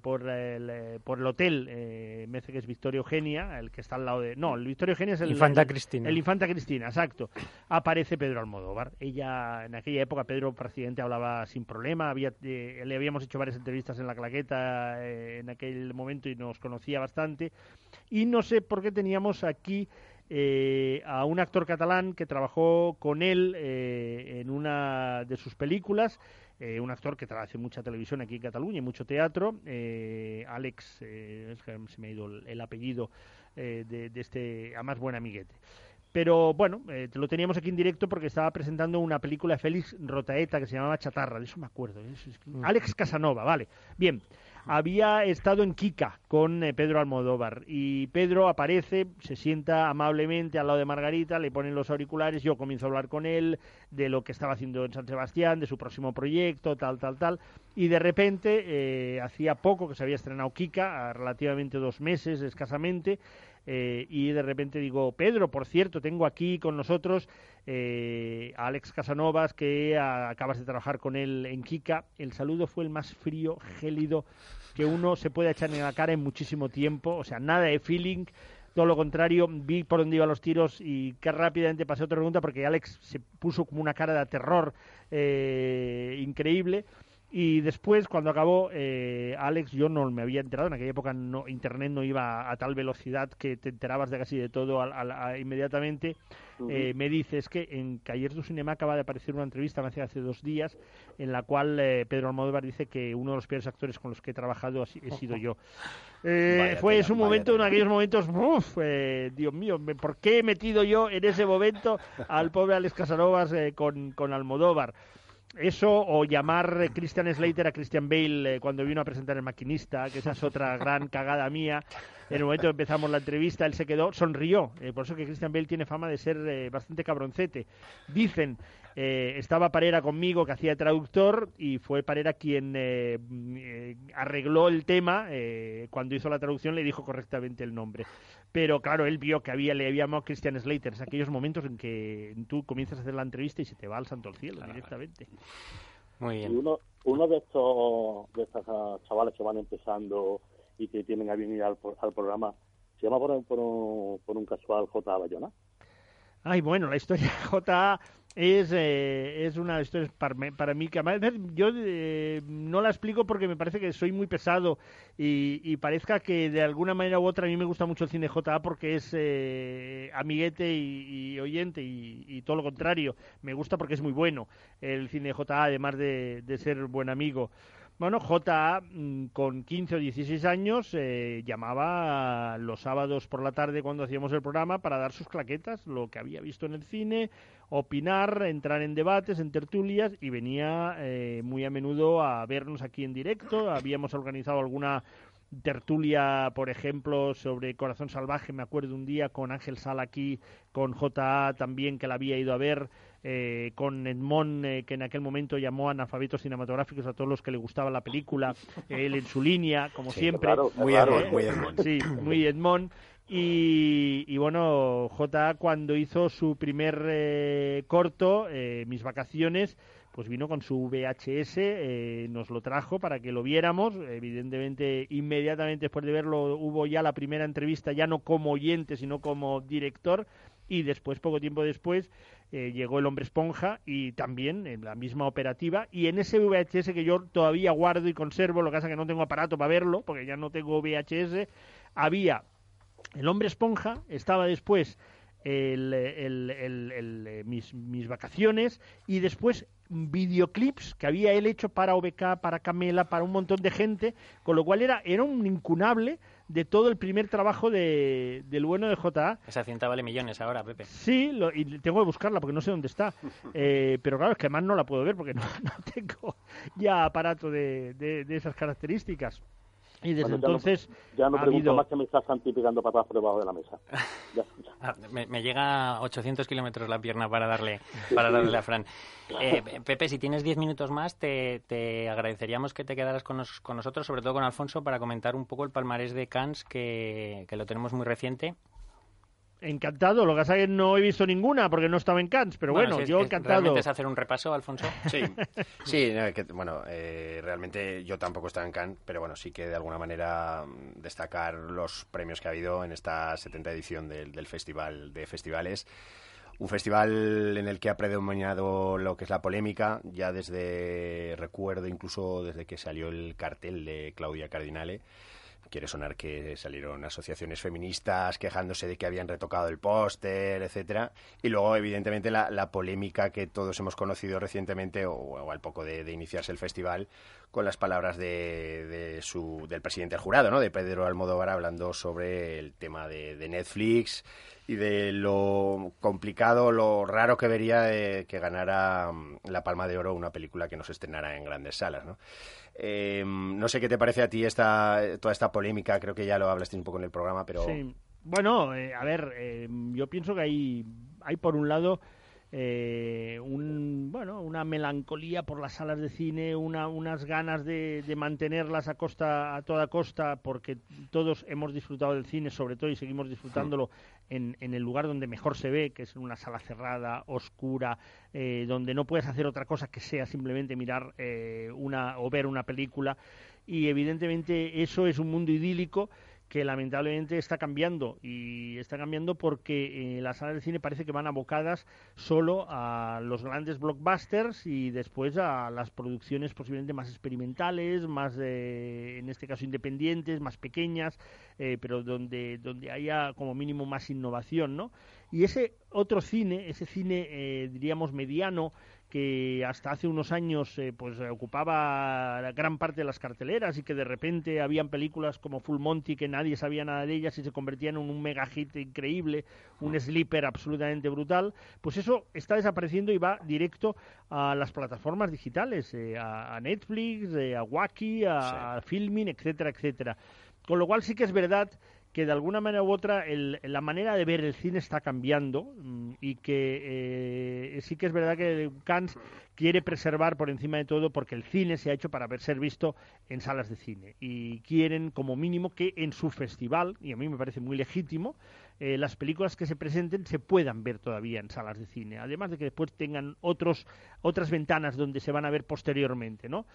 por, el, por el hotel, eh, me parece que es Victoria Eugenia, el que está al lado de... No, el Victoria Eugenia es el... Infanta Cristina. El Infanta Cristina, exacto. Aparece Pedro Almodóvar. Ella, en aquella época, Pedro presidente hablaba sin problema, había, eh, le habíamos hecho varias entrevistas en la claqueta eh, en aquel momento y nos conocía bastante. Y no sé por qué teníamos aquí... Eh, a un actor catalán que trabajó con él en una de sus películas eh, un actor que hace mucha televisión aquí en Cataluña y mucho teatro, eh, Alex, eh, se me ha ido el, apellido de, este, a más buen amiguete. Pero bueno, lo teníamos aquí en directo porque estaba presentando una película de Félix Rotaeta que se llamaba Chatarra, de eso me acuerdo. Mm. Alex Casanova, vale. Bien, había estado en Kika con eh, Pedro Almodóvar y Pedro aparece, se sienta amablemente al lado de Margarita, le ponen los auriculares, yo comienzo a hablar con él de lo que estaba haciendo en San Sebastián, de su próximo proyecto, tal, tal, tal, y de repente, eh, hacía poco que se había estrenado Kika, relativamente dos meses escasamente, eh, y de repente digo, Pedro, por cierto, tengo aquí con nosotros eh, a Alex Casanovas, que acabas de trabajar con él en Kika. El saludo fue el más frío, gélido que uno se puede echar en la cara en muchísimo tiempo, o sea, nada de feeling. Todo lo contrario, vi por dónde iban los tiros y qué rápidamente pasé otra pregunta porque Alex se puso como una cara de terror eh, increíble y después, cuando acabó, eh, Alex, yo no me había enterado, en aquella época no, Internet no iba a tal velocidad que te enterabas de casi de todo inmediatamente. Eh, me dice, es que en Cayer du Cinema acaba de aparecer una entrevista, me hace hace dos días, en la cual eh, Pedro Almodóvar dice que uno de los peores actores con los que he trabajado he sido yo. (laughs) fue un momento, uno de aquellos momentos, uff, Dios mío, ¿por qué he metido yo en ese momento al pobre Alex Casanovas con, con Almodóvar? Eso o llamar Christian Slater a Christian Bale eh, cuando vino a presentar El Maquinista, que esa es otra (laughs) gran cagada mía. En el momento que empezamos la entrevista, él se quedó, sonrió. Eh, por eso que Christian Bale tiene fama de ser eh, bastante cabroncete. Dicen eh, estaba Parera conmigo que hacía traductor y fue Parera quien eh, eh, arregló el tema cuando hizo la traducción le dijo correctamente el nombre pero claro él vio que había le había llamado Christian Slater es aquellos momentos en que tú comienzas a hacer la entrevista y se te va al santo al cielo directamente. Muy bien. Y uno uno de estos de estos chavales que van empezando y que tienen a venir al, programa se llama por, por, un, por un casual J. Bayona. Ay, bueno, la historia de J es, eh, es una historia para, mí que además yo eh, no la explico porque me parece que soy muy pesado y, parezca que de alguna manera u otra a mí me gusta mucho el cine JA porque es eh, amiguete y, oyente y, todo lo contrario, me gusta porque es muy bueno el cine JA además de, de ser buen amigo. Bueno, J mm, con 15 o 16 años eh, llamaba los sábados por la tarde cuando hacíamos el programa para dar sus claquetas, lo que había visto en el cine, opinar, entrar en debates, en tertulias y venía eh, muy a menudo a vernos aquí en directo. Habíamos organizado alguna tertulia, por ejemplo, sobre Corazón Salvaje, me acuerdo un día con Ángel Sala aquí, con JA también, que la había ido a ver, eh, con Edmond, eh, que en aquel momento llamó analfabetos cinematográficos a todos los que le gustaba la película, (laughs) él en su línea, como siempre. muy Edmond, muy Edmond. Sí, muy Edmond. Y, bueno, J cuando hizo su primer eh, corto, Mis vacaciones, pues vino con su VHS, nos lo trajo para que lo viéramos. Evidentemente, inmediatamente después de verlo hubo ya la primera entrevista, ya no como oyente, sino como director. Y después, poco tiempo después, eh, llegó el hombre esponja y también en la misma operativa. Y en ese VHS que yo todavía guardo y conservo, lo que pasa que no tengo aparato para verlo porque ya no tengo VHS, había el hombre esponja, estaba después el, eh, mis, mis, vacaciones y después videoclips que había él hecho para OBK, para Camela, para un montón de gente, con lo cual era, era un incunable de todo el primer trabajo de, del bueno de JA. Esa cinta vale millones ahora, Pepe. Sí, y tengo que buscarla porque no sé dónde está. (laughs) Eh, pero claro, es que además no la puedo ver porque no, (laughs) no tengo ya aparato de, de esas características. Y desde entonces. Ya no, pregunto más que me estás santificando patadas por debajo de la mesa. (laughs) Ah, me, llega a 800 kilómetros la pierna para darle, para darle a Fran. Eh, Pepe, si tienes 10 minutos más, te, te, agradeceríamos que te quedaras con, con, nosotros, sobre todo con Alfonso, para comentar un poco el palmarés de Cannes, que, que lo tenemos muy reciente Encantado, lo que pasa es que no he visto ninguna porque no estaba en Cannes, pero bueno, yo encantado. ¿Realmente es hacer un repaso, Alfonso? Sí, (laughs) sí bueno, eh, realmente yo tampoco estaba en Cannes, pero bueno, sí que de alguna manera mm, destacar los premios que ha habido en esta 70 edición del, del Festival de Festivales un festival en el que ha predominado lo que es la polémica, ya desde, recuerdo incluso desde que salió el cartel de Claudia Cardinale, quiere sonar que salieron asociaciones feministas quejándose de que habían retocado el póster, etcétera, y luego evidentemente la, polémica que todos hemos conocido recientemente o, al poco de, iniciarse el festival con las palabras de, su, del presidente del jurado, ¿no? de Pedro Almodóvar hablando sobre el tema de, Netflix y de lo complicado, lo raro que vería que ganara mm, la Palma de Oro una película que no se estrenara en grandes salas, ¿no? Eh, no sé qué te parece a ti esta, toda esta polémica, creo que ya lo hablaste un poco en el programa, pero... Bueno, eh, a ver, eh, yo pienso que hay, hay por un lado eh, un, bueno, una melancolía por las salas de cine, una, unas ganas de, de, mantenerlas a costa a toda costa, porque todos hemos disfrutado del cine, sobre todo, y seguimos disfrutándolo en, en el lugar donde mejor se ve, que es en una sala cerrada, oscura, eh, donde no puedes hacer otra cosa que sea simplemente mirar eh, una o ver una película. Y evidentemente eso es un mundo idílico que lamentablemente está cambiando y está cambiando porque eh, las salas de cine parece que van abocadas solo a los grandes blockbusters y después a las producciones posiblemente más experimentales, más en este caso independientes, más pequeñas, eh, pero donde donde haya como mínimo más innovación, ¿no? Y ese otro cine, ese cine eh, diríamos mediano que hasta hace unos años eh, pues ocupaba gran parte de las carteleras y que de repente habían películas como Full Monty que nadie sabía nada de ellas y se convertían en un mega hit increíble, un sleeper absolutamente brutal, pues eso está desapareciendo y va directo a las plataformas digitales, eh, a, Netflix, eh, a Wacky, a, a Filming, etcétera, etcétera. Con lo cual sí que es verdad que de alguna manera u otra la manera de ver el cine está cambiando mm, y que eh, sí que es verdad que Cannes quiere preservar por encima de todo porque el cine se ha hecho para ser visto en salas de cine y quieren como mínimo que en su festival, y a mí me parece muy legítimo, eh, las películas que se presenten se puedan ver todavía en salas de cine, además de que después tengan otros, otras ventanas donde se van a ver posteriormente, ¿no?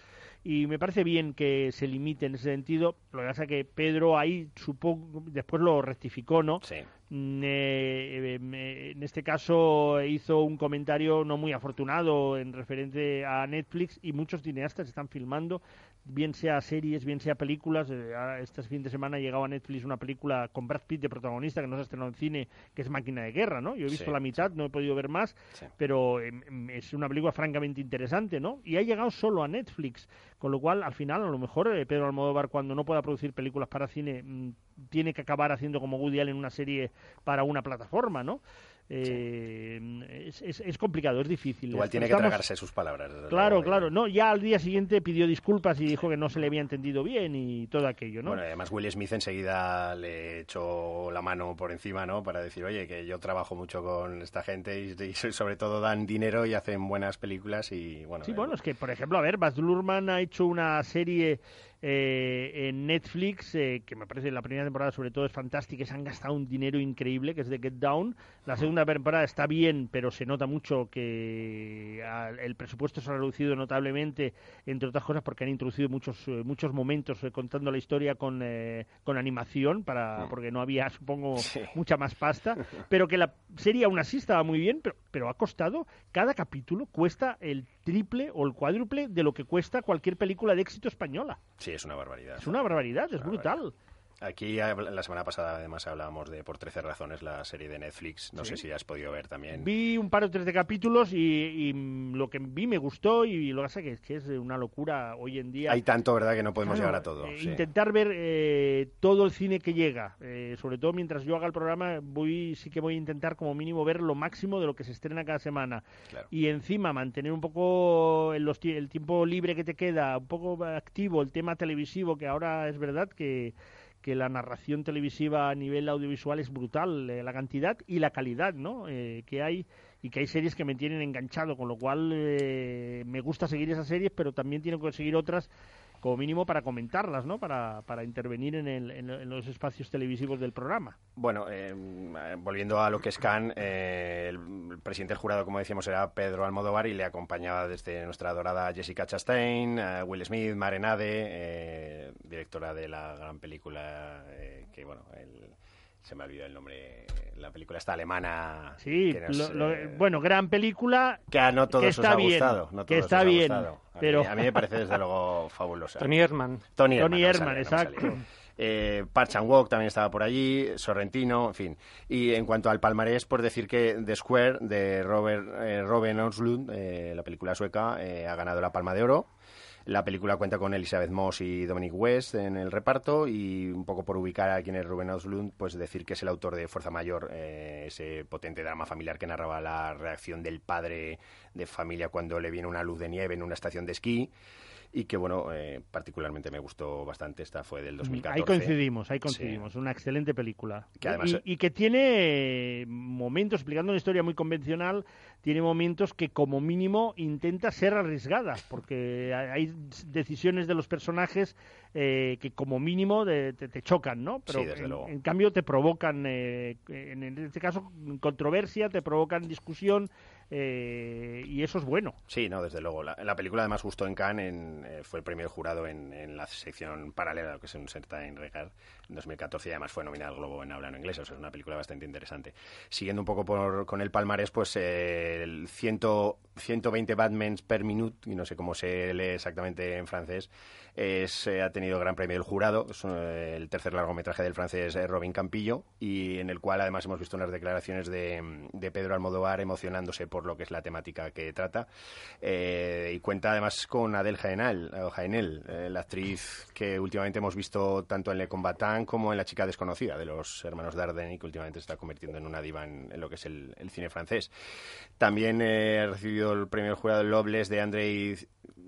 Y me parece bien que se limite en ese sentido, lo que pasa que Pedro ahí supongo, después lo rectificó, ¿no? Sí. Eh, en este caso hizo un comentario no muy afortunado en referente a Netflix y muchos cineastas están filmando bien sea series, bien sea películas. Eh, este fin de semana ha llegado a Netflix una película con Brad Pitt de protagonista que no se estrenó en cine, que es Máquina de Guerra, ¿no? Yo he visto la mitad, no he podido ver más, pero em, em, es una película francamente interesante, ¿no? Y ha llegado solo a Netflix, con lo cual al final a lo mejor eh, Pedro Almodóvar cuando no pueda producir películas para cine mm, tiene que acabar haciendo como Woody Allen una serie para una plataforma, ¿no? Eh, es, complicado, es difícil. Igual tiene que tragarse sus palabras. Claro, claro. No, ya al día siguiente pidió disculpas y dijo que no se le había entendido bien y todo aquello, ¿no? Bueno, además Will Smith enseguida le echó la mano por encima, ¿no? Para decir, oye, que yo trabajo mucho con esta gente y, sobre todo dan dinero y hacen buenas películas y bueno. Sí, bueno, es que por ejemplo, a ver, Baz Luhrmann ha hecho una serie eh, en Netflix, eh, que me parece la primera temporada sobre todo es fantástica, se han gastado un dinero increíble, que es de Get Down. La segunda temporada está bien, pero se nota mucho que el presupuesto se ha reducido notablemente, entre otras cosas porque han introducido muchos eh, muchos momentos contando la historia con, con animación, para porque no había, supongo, mucha más pasta, (laughs) pero que la serie aún así estaba muy bien, pero, pero ha costado, cada capítulo cuesta el triple o el cuádruple de lo que cuesta cualquier película de éxito española. Sí, es una barbaridad. Es una barbaridad, es, brutal. Aquí la semana pasada además hablábamos de Por 13 razones, la serie de Netflix. No sé si has podido ver también. Vi un par o tres de capítulos y, lo que vi me gustó y lo que pasa es que es una locura hoy en día. Hay tanto, ¿verdad?, que no podemos llegar a todo. Eh, intentar ver eh, todo el cine que llega. Eh, sobre todo mientras yo haga el programa, voy sí que voy a intentar como mínimo ver lo máximo de lo que se estrena cada semana. Y encima mantener un poco el, el tiempo libre que te queda, un poco activo el tema televisivo, que ahora es verdad que que la narración televisiva a nivel audiovisual es brutal, eh, la cantidad y la calidad ¿no? Eh, que hay y que hay series que me tienen enganchado, con lo cual eh, me gusta seguir esas series, pero también tengo que seguir otras como mínimo para comentarlas, ¿no? Para, para intervenir en, el, en, los espacios televisivos del programa. Bueno, eh, volviendo a lo que es Cannes, eh, el, presidente del jurado, como decíamos, era Pedro Almodóvar y le acompañaba desde nuestra adorada Jessica Chastain, eh, Will Smith, Marenade, directora de la gran película que, bueno, el se me ha olvidado el nombre, la película está alemana. Sí, bueno, gran película. Que a no todos que está os ha bien, gustado. que está bien. pero... a mí me parece desde luego fabulosa. Tony Herman. Tony Herman, exacto. eh, Parch and Walk también estaba por allí, Sorrentino, en fin. Y en cuanto al palmarés, por decir que The Square de Robert, eh, Robin Oslund, eh, la película sueca, eh, ha ganado la Palma de Oro. La película cuenta con Elizabeth Moss y Dominic West en el reparto y un poco por ubicar a quien es Ruben Oslund, pues decir que es el autor de Fuerza Mayor, eh, ese potente drama familiar que narraba la reacción del padre de familia cuando le viene una luz de nieve en una estación de esquí y que bueno, eh, particularmente me gustó bastante, esta fue del 2014. Ahí coincidimos, ahí coincidimos, una excelente película. y, que tiene momentos, explicando una historia muy convencional, tiene momentos que como mínimo intenta ser arriesgada, porque hay decisiones de los personajes eh, que como mínimo te, chocan, ¿no? Pero en, cambio te provocan, eh, en este caso, controversia, te provocan discusión, eh, y eso es bueno. Sí, no, desde luego. La, la película además gustó en Cannes, eh, fue el premio jurado en, la sección paralela a lo que se inserta en Regard en 2014 y además fue nominada al Globo en habla no inglés, o sea, es una película bastante interesante. Siguiendo un poco por, con el palmarés, pues eh, el 100, 120 Batmans per minute, y no sé cómo se lee exactamente en francés, es, ha tenido gran premio del jurado, es el tercer largometraje del francés Robin Campillo, y en el cual además hemos visto unas declaraciones de, Pedro Almodóvar emocionándose por lo que es la temática que trata. Eh, y cuenta además con Adele Jaenel, eh, la actriz que últimamente hemos visto tanto en Le Combattant como en La chica desconocida de los hermanos Dardenne que últimamente se está convirtiendo en una diva en, lo que es el, cine francés. También eh, ha recibido el premio jurado Lobles de Andrei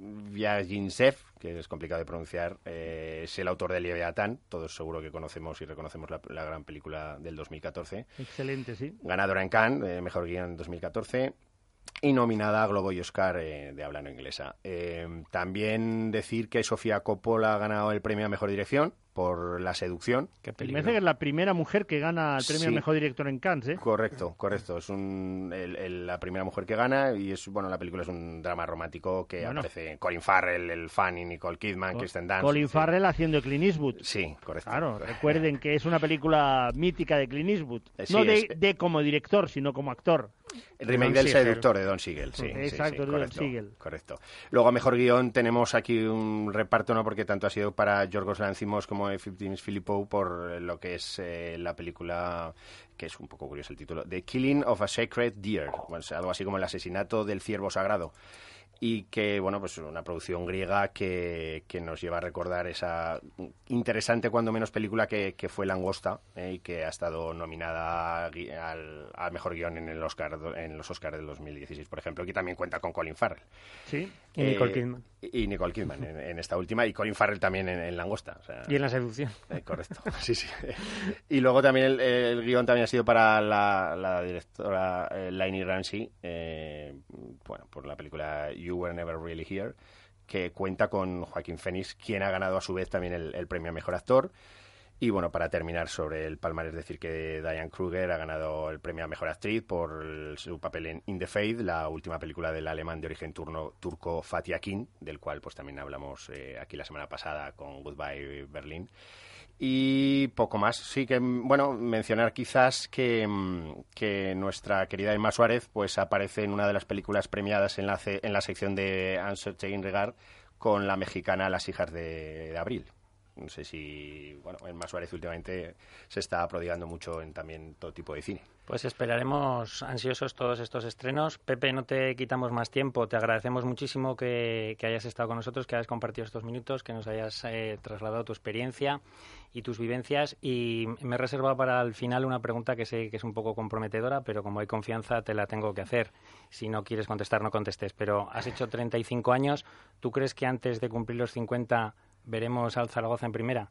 Vyagintsev, que es complicado de pronunciar, es el autor de Leviatán, todos seguro que conocemos y reconocemos la, gran película del 2014. Excelente, sí. Ganadora en Cannes, mejor guion en 2014 y nominada a Globo y Oscar eh, de habla no inglesa. Eh, también decir que Sofía Coppola ha ganado el premio a Mejor Dirección por La Seducción. Me parece que es la primera mujer que gana el premio a Mejor Director en Cannes, ¿eh? Correcto, correcto. Es un, la primera mujer que gana y es, bueno, la película es un drama romántico que aparece Colin Farrell, el fan y Nicole Kidman, Kristen Dunst. Colin Farrell haciendo Clint Eastwood. Sí, correcto. Claro, recuerden que es una película mítica de Clint Eastwood. no de, como director, sino como actor. El remake del seductor de Don Siegel, sí. Exacto, Don Siegel. Correcto. Luego, a mejor guion, tenemos aquí un reparto, ¿no? Porque tanto ha sido para Yorgos Lanzimos como de James Philippou por lo que es eh, la película que es un poco curioso el título, The Killing of a Sacred Deer, algo así como el asesinato del ciervo sagrado. Y que, bueno, pues una producción griega que, nos lleva a recordar esa interesante, cuando menos, película que, que fue Langosta eh, y que ha estado nominada al, al, mejor guion en, el Oscar, en los Oscars del 2016, por ejemplo, que también cuenta con Colin Farrell. Sí, y Nicole eh, Kidman. Y Nicole Kidman en, esta última, y Colin Farrell también en, Langosta. y en La Seducción. Eh, correcto, (laughs) sí, sí. Y luego también el, el, guion también ha sido para la, la directora Lainey Ramsey, bueno, por la película You Were Never Really Here, que cuenta con Joaquín Phoenix, quien ha ganado a su vez también el, premio a Mejor Actor. Y bueno, para terminar sobre el palmarés, decir que Diane Kruger ha ganado el premio a Mejor Actriz por su papel en In the Faith, la última película del alemán de origen turno, turco Fatih Akin, del cual pues también hablamos eh, aquí la semana pasada con Goodbye Berlin. Y poco más. Sí que, bueno, mencionar quizás que, mm, que, nuestra querida Emma Suárez pues aparece en una de las películas premiadas en la, en la sección de Uncertain Regard con la mexicana Las hijas de Abril. No sé si, bueno, en Más Suárez últimamente se está prodigando mucho en también todo tipo de cine. Pues esperaremos ansiosos todos estos estrenos. Pepe, no te quitamos más tiempo. Te agradecemos muchísimo que, hayas estado con nosotros, que hayas compartido estos minutos, que nos hayas eh, trasladado tu experiencia y tus vivencias. Y me he reservado para el final una pregunta que sé que es un poco comprometedora, pero como hay confianza te la tengo que hacer. Si no quieres contestar, no contestes. Pero has hecho 35 años. ¿Tú crees que antes de cumplir los 50 veremos al Zaragoza en primera.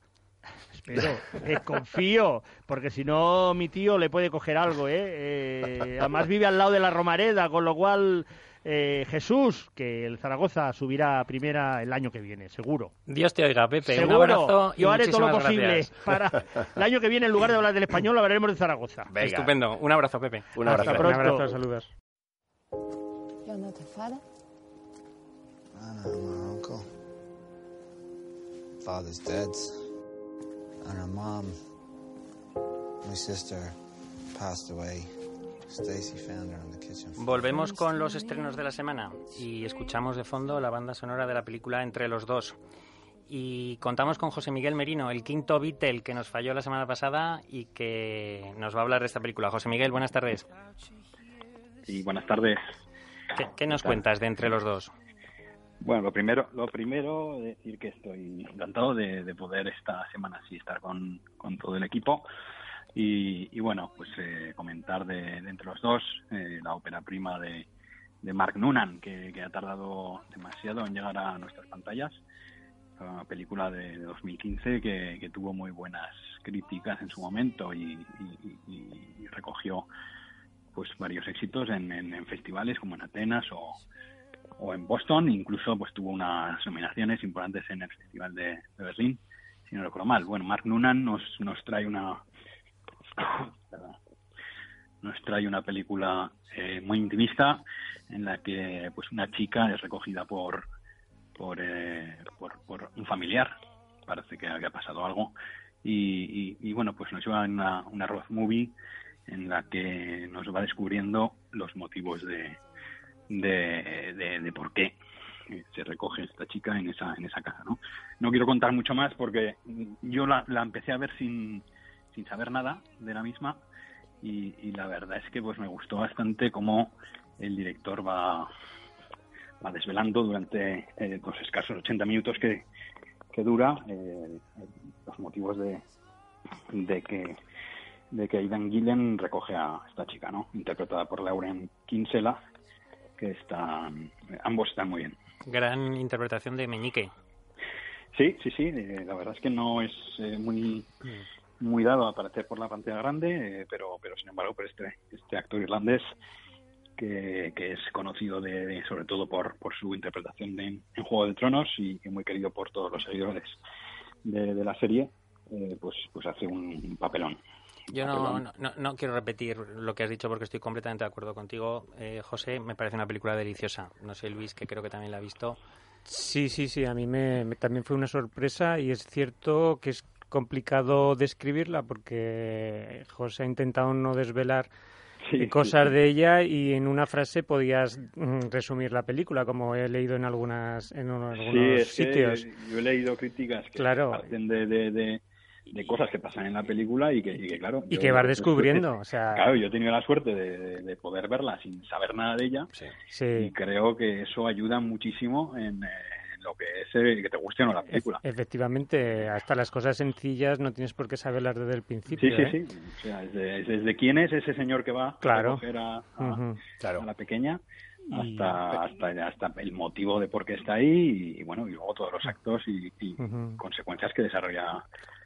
Espero, eh, confío, porque si no mi tío le puede coger algo, ¿eh? ¿eh? Además vive al lado de la Romareda, con lo cual eh, Jesús, que el Zaragoza subirá a primera el año que viene, seguro. Dios te oiga, Pepe. Seguro. Un abrazo. y Yo haré todo lo posible gracias. para el año que viene, en lugar de hablar del español, hablaremos de Zaragoza. Venga. Estupendo. Un abrazo, Pepe. Un abrazo. Hasta Un abrazo, saludos. You're not a father? My uncle. Father's dead. And her mom, my sister, passed away. Stacy found her on the kitchen floor. Volvemos con los estrenos de la semana y escuchamos de fondo la banda sonora de la película Entre los dos. Y contamos con José Miguel Merino, el quinto Beatle que nos falló la semana pasada y que nos va a hablar de esta película. José Miguel, buenas tardes. Sí, buenas tardes. ¿Qué, qué nos cuentas de Entre los dos? Bueno, lo primero, lo primero decir que estoy encantado de, de poder esta semana sí estar con, todo el equipo y, y bueno, pues eh, comentar de, entre los dos eh, la ópera prima de, de Mark Noonan que, ha tardado demasiado en llegar a nuestras pantallas. Una película de, de 2015 que, que tuvo muy buenas críticas en su momento y, y- recogió pues varios éxitos en- en festivales como en Atenas o, o en Boston, incluso pues tuvo unas nominaciones importantes en el Festival de, Berlín, si no recuerdo mal. Bueno, Mark Noonan nos, nos trae una nos trae una película eh, muy intimista en la que pues una chica es recogida por por, eh, por, un familiar, parece que había pasado algo y, bueno pues nos lleva en una, una road movie en la que nos va descubriendo los motivos de, de, por qué eh, se recoge esta chica en esa en esa casa no no quiero contar mucho más porque yo la, la empecé a ver sin, sin saber nada de la misma y, la verdad es que pues me gustó bastante cómo el director va va desvelando durante eh, los escasos 80 minutos que, que dura eh, los motivos de, de que de que Aidan Gillen recoge a esta chica, ¿no? Interpretada por Lauren Kinsella, que están, ambos están muy bien. Gran interpretación de Meñique. Sí, sí, sí, eh, la verdad es que no es eh, muy muy dado a aparecer por la pantalla grande, eh, pero pero sin embargo por este este actor irlandés que, que es conocido de, de- sobre todo por, por su interpretación de, en Juego de Tronos y, y muy querido por todos los seguidores de, de la serie, eh, pues pues hace un papelón. Yo no, no, no- no quiero repetir lo que has dicho porque estoy completamente de acuerdo contigo. Eh, José, me parece una película deliciosa. No sé, Luis, que creo que también la ha visto. Sí, sí, sí, a mí me, me- también fue una sorpresa y es cierto que es complicado describirla porque José ha intentado no desvelar Sí, cosas sí. de ella y en una frase podías mm, resumir la película, como he leído en algunas en unos- Sí, algunos es que sitios. yo he leído críticas que Claro. parten de, de, de, de cosas que pasan en la película y que, y que, claro... Y yo- que vas descubriendo, (laughs) o sea, Claro, yo he tenido la suerte de, de- de poder verla sin saber nada de ella y sí, creo que eso ayuda muchísimo en, eh, en lo que es eh, que te guste o no la película. ef- efectivamente, hasta las cosas sencillas no tienes por qué saberlas desde el principio. Sí, sí, ¿eh? sí. O sea, desde, desde quién es ese señor que va Claro. a recoger a, a- Ujú. a la pequeña Y- hasta, hasta, hasta el motivo de por qué está ahí y, bueno, y luego todos los actos y, y consecuencias que desarrolla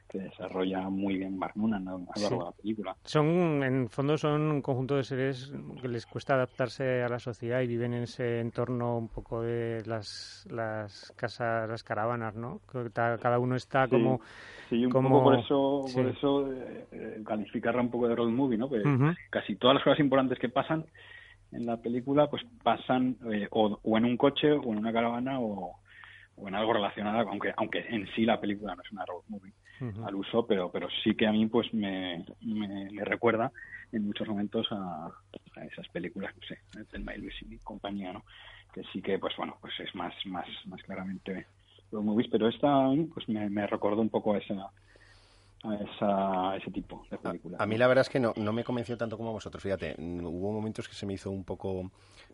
que desarrolla muy bien Mark Noonan a lo largo de la película. Son, en fondo, son un conjunto de seres que les cuesta adaptarse a la sociedad y viven en ese entorno un poco de las, las casas, las caravanas, ¿no? Cada uno está Sí. como... Sí, un como- poco por eso, sí. por eso eh, calificarla un poco de road movie, ¿no? Casi todas las cosas importantes que pasan en la película, pues pasan eh, o, o en un coche o en una caravana o, o en algo relacionado, aunque aunque en sí la película no es una road movie Al uso, pero pero sí que a mí pues me, me, me recuerda en muchos momentos a, esas películas, no sé, del My Luis y compañía, ¿no? Que sí que pues bueno, pues es más más más claramente road movies, pero esta pues me, me recordó un poco a esa a, esa, a ese tipo de película. A mí la verdad es que no, no me convenció tanto como a vosotros, fíjate. Hubo momentos que se me hizo un poco,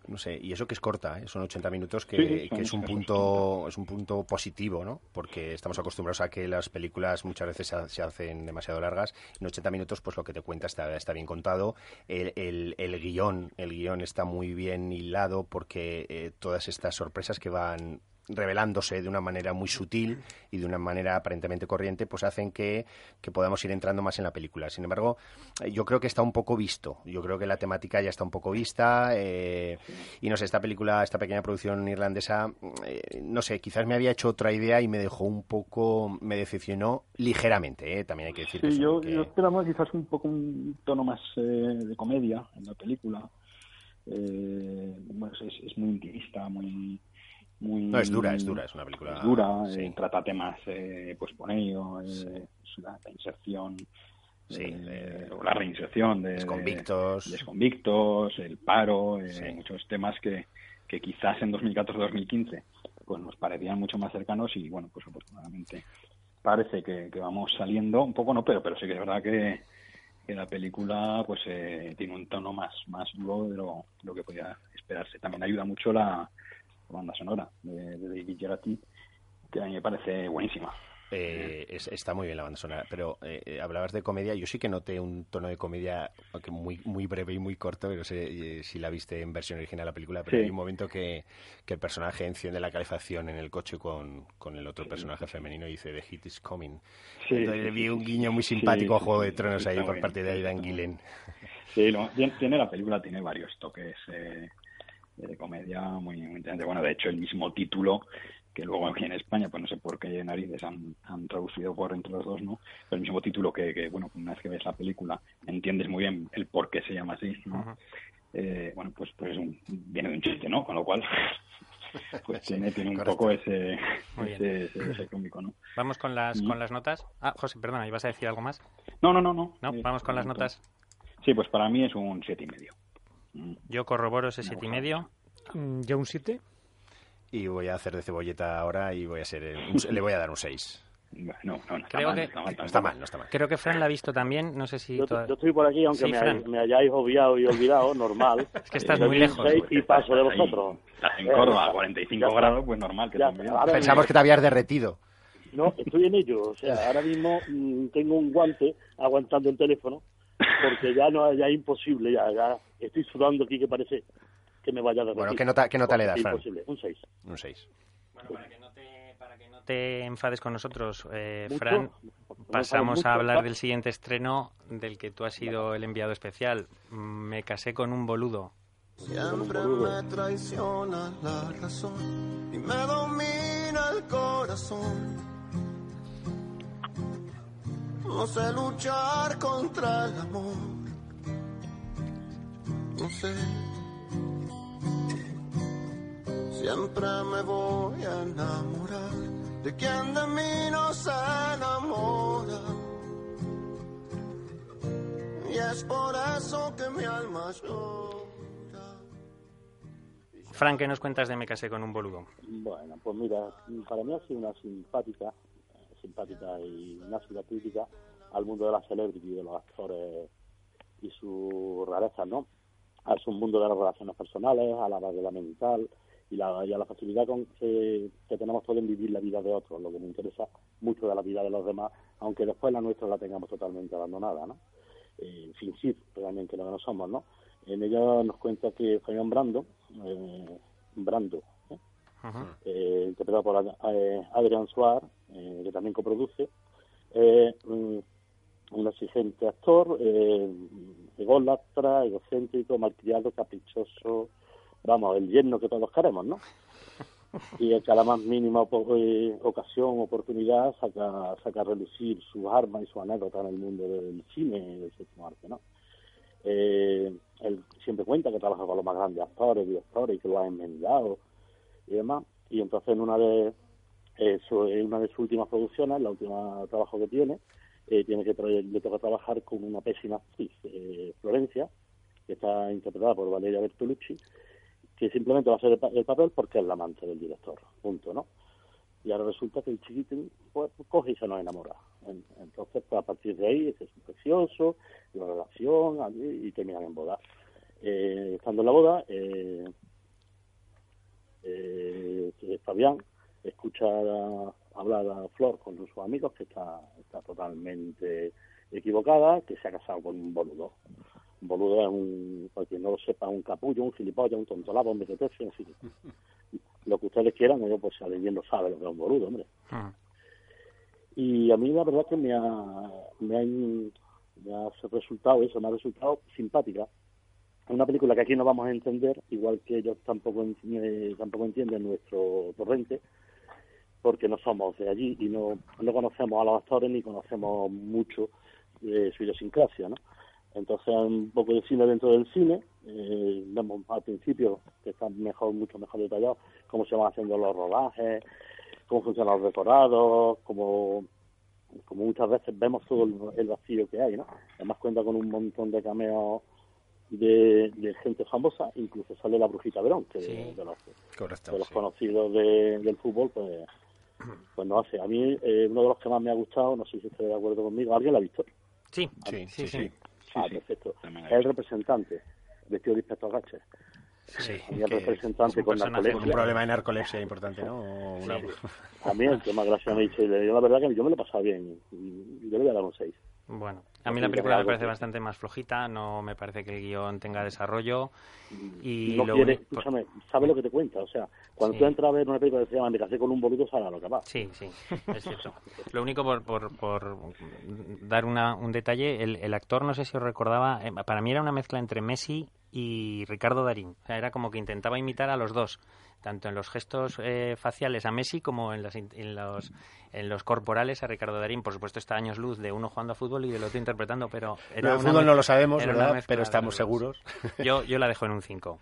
no sé, y eso que es corta, ¿eh? son 80 minutos, que, Sí, es un punto es un punto positivo, ¿no? Porque estamos acostumbrados a que las películas muchas veces se, ha- se hacen demasiado largas. En 80 minutos, pues lo que te cuenta está, está bien contado. El, el, el guion, el guion está muy bien hilado porque eh, todas estas sorpresas que van revelándose de una manera muy sutil y de una manera aparentemente corriente, pues hacen que, podamos ir entrando más en la película. Sin embargo, yo creo que está un poco visto. Yo creo que la temática ya está un poco vista. Eh, y no sé, esta película, esta pequeña producción irlandesa, eh, no sé, quizás me había hecho otra idea y me dejó un poco, me decepcionó ligeramente, ¿eh? también hay que decir. Sí, yo, yo esperaba quizás un poco un tono más de comedia en la película. bueno, es, es muy intimista, muy no, es dura, es dura, es una película. dura, eh, trata temas, eh, pues por ello, eh, la, inserción, la reinserción de desconvictos, desconvictos el paro, muchos temas que, que quizás en 2014-2015 pues nos parecían mucho más cercanos y bueno, pues afortunadamente parece que, vamos saliendo un poco, no, pero pero sí que es verdad que, la película pues tiene un tono más más duro de lo, de lo que podía esperarse. También ayuda mucho la banda sonora de, de David Gerati, que a mí me parece buenísima. Eh, está muy bien la banda sonora, pero eh, eh, hablabas de comedia. Yo sí que noté un tono de comedia, aunque muy muy breve y muy corto, pero sé si la viste en versión original la película, pero hay un momento que, el personaje enciende la calefacción en el coche con, con el otro personaje femenino y dice The Heat is Coming. Entonces vi un guiño muy simpático a Juego de Tronos ahí por parte de Aidan Gillen. Sí, tiene la película, tiene varios toques de comedia muy, muy interesante. Bueno, de hecho, el mismo título que luego aquí en España, pues no sé por qué narices han, han traducido por entre los dos, ¿no? Pero el mismo título que, que, bueno, una vez que ves la película entiendes muy bien el por qué se llama así, ¿no? eh, bueno, pues, pues un, viene de un chiste, ¿no? Con lo cual, (laughs) pues tiene, tiene un poco ese, ese, ese, cómico, ¿no? Vamos con las, con las notas. Ah, José, perdona, ¿ibas a decir algo más? No, no, no, no. ¿No? Vamos con las notas. Sí, pues para mí es un siete y medio. Yo corroboro ese siete y medio. Mm, yo un 7. Y voy a hacer de cebolleta ahora y voy a ser le voy a dar un 6. No, no, no, Creo que, no, está mal, no está mal. Creo que Fran la ha visto también, no sé si... Yo, estoy por aquí, aunque me, hayáis obviado y olvidado, normal. (laughs) es que estás muy lejos. Y paso de vosotros. Estás en Córdoba a 45 grados, pues normal que también. Pensamos que te habías derretido. No, estoy en ello. O sea, ahora mismo mm, tengo un guante aguantando el teléfono porque ya no ya es imposible, ya, ya estoy sudando aquí que parece que me vaya a derretir. Bueno, ¿qué nota, qué nota le das, Fran? Imposible, un 6. Un 6. Bueno, para que no te, para que no te enfades con nosotros, eh, Fran, pasamos a hablar del siguiente estreno del que tú has sido el enviado especial. Me casé con un boludo. Siempre me traiciona la razón y me domina el corazón no sé luchar contra el amor. No sé. Siempre me voy a enamorar de quien de mí no se enamora. Y es por eso que mi alma llora. Frank, ¿qué nos cuentas de Me casé con un boludo? Bueno, pues mira, para mí ha sido una simpática simpática y una crítica al mundo de la celebrity, de los actores y su rareza, ¿no? A su mundo de las relaciones personales, a la variedad mental y, la, a la facilidad con que, tenemos todos en vivir la vida de otros, lo que me interesa mucho de la vida de los demás, aunque después la nuestra la tengamos totalmente abandonada, ¿no? Eh, fingir realmente lo que no somos, ¿no? En ella nos cuenta que Fabián Brando, eh, Brando, ¿eh? interpretado por eh, Adrian Suárez, eh, que también coproduce, eh, un exigente actor, eh, ególatra, egocéntrico, malcriado, caprichoso, vamos, el yerno que todos queremos, ¿no? Y el que a la más mínima eh, ocasión, oportunidad, saca, saca a relucir sus armas y su anécdota en el mundo del cine y del séptimo arte, ¿no? Él siempre cuenta que trabaja con los más grandes actores, directores y que lo ha enmendado y demás. Y entonces en una de es una de sus últimas producciones, la última trabajo que tiene. Eh, tiene que le toca trabajar con una pésima actriz, eh, Florencia, que está interpretada por Valeria Bertolucci, que simplemente va a hacer el, papel porque es la amante del director, punto, ¿no? Y ahora resulta que el chiquitín pues, coge y se nos enamora. entonces, pues, a partir de ahí, es precioso, la relación, y terminan en boda. Eh, estando en la boda, eh, eh, Fabián, escucha hablar a Flor con sus amigos que está, está totalmente equivocada, que se ha casado con un boludo. Un boludo es un, para quien no lo sepa, un capullo, un gilipollas, un tontolabo, un en fin. (laughs) lo que ustedes quieran, yo pues alguien no sabe lo que es un boludo, hombre. Mm. Y a mí la verdad que me ha, me ha, me ha resultado eso, me ha resultado simpática. Una película que aquí no vamos a entender, igual que ellos tampoco, en- eh, tampoco entienden nuestro torrente, porque no somos de allí y no, no conocemos a los actores ni conocemos mucho de su idiosincrasia, ¿no? Entonces, un poco de cine dentro del cine, eh, vemos al principio que está mejor, mucho mejor detallado, cómo se van haciendo los rodajes, cómo funcionan los decorados, cómo, como muchas veces vemos todo el vacío que hay, ¿no? Además cuenta con un montón de cameos de, de gente famosa, incluso sale la Brujita Verón, que Sí. de los, Correcto. de los sí. conocidos de- del fútbol, pues, pues no hace. A mí, eh, uno de los que más me ha gustado, no sé si esté de acuerdo conmigo, ¿alguien la ha visto? Sí, Sí, sí, sí, sí. ah, perfecto. también Es el representante, vestido de inspector Gache. sí. El representante es un con Con un narcolepsia. problema de narcolepsia importante, ¿no? O una- el que más gracia me le- yo la verdad que yo me lo he pasado bien, y yo le voy a dar un 6. Bueno, a mí la película me parece bastante más flojita, no me parece que el guion tenga desarrollo y no lo uni- escúchame, sabe lo que te cuenta, o sea, cuando Sí. tú entras a ver una película que se llama Me casé con un boludo, sabrá lo que va. Sí, sí, es cierto. Lo único por, por, por dar una, un detalle, el, el actor, no sé si os recordaba, eh, para mí era una mezcla entre Messi y Ricardo Darín. O sea, era como que intentaba imitar a los dos, tanto en los gestos eh, faciales a Messi como en, las in- en los en los corporales a Ricardo Darín. Por supuesto, está a años luz de uno jugando a fútbol y del otro interpretando, pero era de una fútbol no lo sabemos, ¿verdad? Pero estamos seguros. (laughs) Yo, yo la dejo en un 5.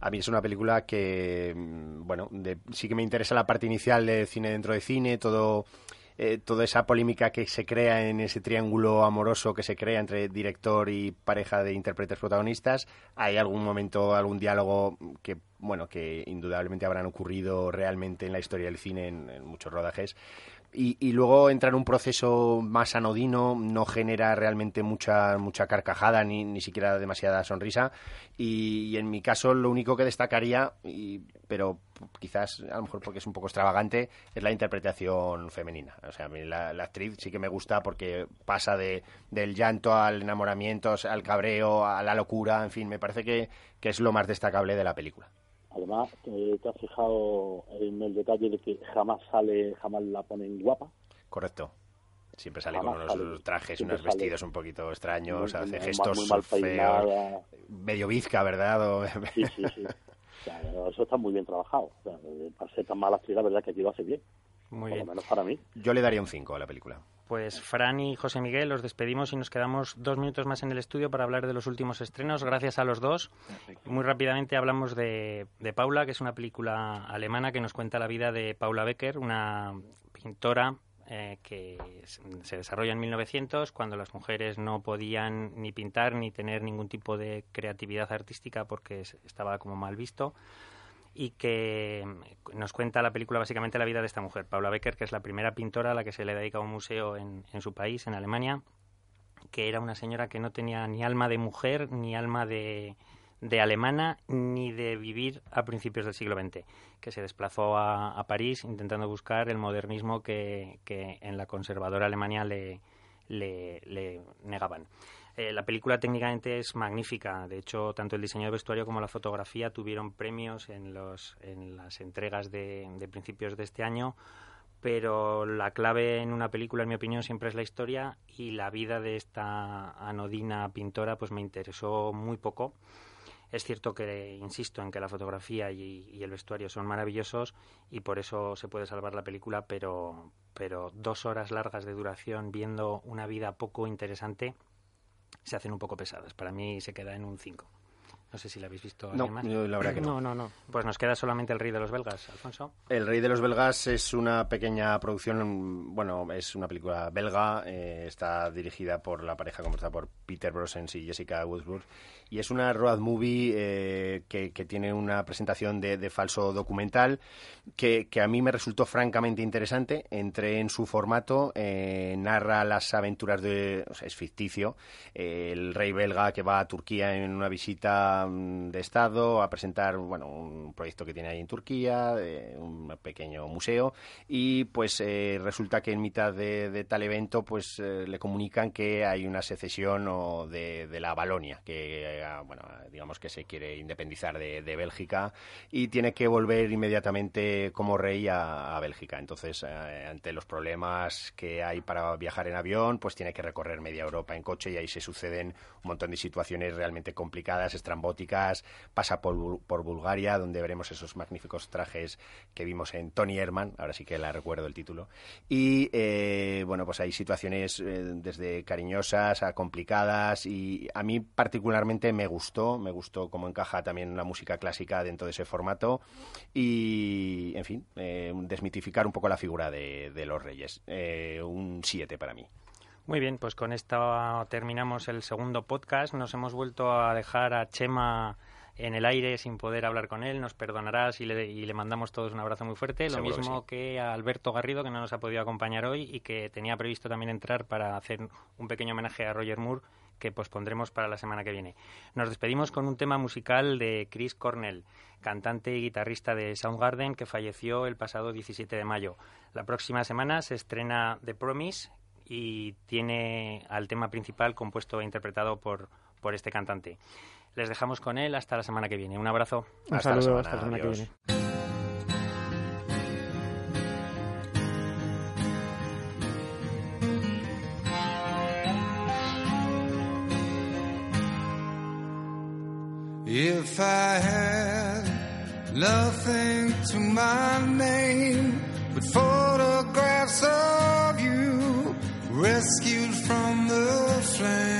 A mí es una película que, mm, bueno, de- sí que me interesa la parte inicial de cine dentro de cine, todo, eh, toda esa polémica que se crea en ese triángulo amoroso que se crea entre director y pareja de intérpretes protagonistas. Hay algún momento, algún diálogo que, bueno, que indudablemente habrán ocurrido realmente en la historia del cine en, en muchos rodajes. Y, y luego entra en un proceso más anodino, no genera realmente mucha mucha carcajada ni, ni siquiera demasiada sonrisa. Y, y en mi caso lo único que destacaría, y, pero quizás a lo mejor porque es un poco extravagante, es la interpretación femenina. O sea, a la actriz sí que me gusta porque pasa de, del llanto al enamoramiento, al cabreo, a la locura, en fin, me parece que, que es lo más destacable de la película. Además, eh, te has fijado en el detalle de que jamás sale, jamás la ponen guapa. Correcto. Siempre sale Jamás con unos sale. trajes, unos sale. vestidos un poquito extraños, Muy- hace muy- gestos muy mal feos, medio bizca, ¿verdad? O- Sí, sí, sí. (laughs) O sea, eso está muy bien trabajado. O sea, para ser tan mala actriz, la verdad que aquí lo hace bien. Muy por bien. lo menos para mí. Yo le daría un 5 a la película. Pues Fran y José Miguel, los despedimos y nos quedamos dos minutos más en el estudio para hablar de los últimos estrenos. Gracias a los dos. Muy rápidamente hablamos de, de Paula, que es una película alemana que nos cuenta la vida de Paula Becker, una pintora eh, que se desarrolla en 1900, cuando las mujeres no podían ni pintar ni tener ningún tipo de creatividad artística porque es- estaba como mal visto y que mm, nos cuenta la película básicamente la vida de esta mujer, Paula Becker, que es la primera pintora a la que se le dedica un museo en, en su país, en Alemania, que era una señora que no tenía ni alma de mujer, ni alma de, de alemana, ni de vivir a principios del siglo XX, que se desplazó a, a París intentando buscar el modernismo que, que en la conservadora Alemania le, le, le negaban. Eh, la película técnicamente es magnífica. De hecho, tanto el diseño de vestuario como la fotografía tuvieron premios en, los, en las entregas de, principios de este año. Pero la clave en una película, en mi opinión, siempre es la historia y la vida de esta anodina pintora pues me interesó muy poco. Es cierto que insisto en que la fotografía y, el vestuario son maravillosos y por eso se puede salvar la película, pero dos horas largas de duración viendo una vida poco interesante se hacen un poco pesadas. Para mí se queda en un 5. No sé si la habéis visto. No, alguien más. yo la verdad que no. No, no, no. Pues nos queda solamente el rey de los belgas, Alfonso. El Rey de los Belgas es una pequeña producción, bueno, es una película belga, eh, está dirigida por la pareja compuesta por Peter Brosens y Jessica Woodsburg, y es una road movie eh, que, que tiene una presentación de, de falso documental que, que a mí me resultó francamente interesante. Entré en su formato, eh, narra las aventuras de, o sea, es ficticio, eh, el rey belga que va a Turquía en una visita de Estado a presentar bueno, un proyecto que tiene ahí en Turquía, eh, un pequeño museo, y pues eh, resulta que en mitad de, tal evento pues eh, le comunican que hay una secesión o de, la Balonia, que bueno, digamos que se quiere independizar de, Bélgica y tiene que volver inmediatamente como rey a, a Bélgica. Entonces, ante los problemas que hay para viajar en avión, pues tiene que recorrer media Europa en coche y ahí se suceden un montón de situaciones realmente complicadas, estrambóticas. Pasa por, Bulgaria, donde veremos esos magníficos trajes que vimos en Tony Herman, ahora sí que la recuerdo el título. Y eh, bueno, pues hay situaciones eh, desde cariñosas a complicadas y a mí particularmente me gustó, me gustó cómo encaja también la música clásica dentro de ese formato y, en fin, eh, desmitificar un poco la figura de, de los reyes. un 7 para mí. Muy bien, pues con esto terminamos el segundo podcast. Nos hemos vuelto a dejar a Chema en el aire sin poder hablar con él. Nos perdonarás y le, y le mandamos todos un abrazo muy fuerte. Lo mismo que, a Alberto Garrido, que no nos ha podido acompañar hoy y que tenía previsto también entrar para hacer un pequeño homenaje a Roger Moore que pospondremos para la semana que viene. Nos despedimos con un tema musical de Chris Cornell, cantante y guitarrista de Soundgarden que falleció el pasado 17 de mayo. La próxima semana se estrena The Promise, y tiene al tema principal compuesto e interpretado por, por este cantante. Les dejamos con él hasta la semana que viene. Un abrazo. Un hasta saludo, hasta la semana que viene. If I had nothing to my rescued from the flame.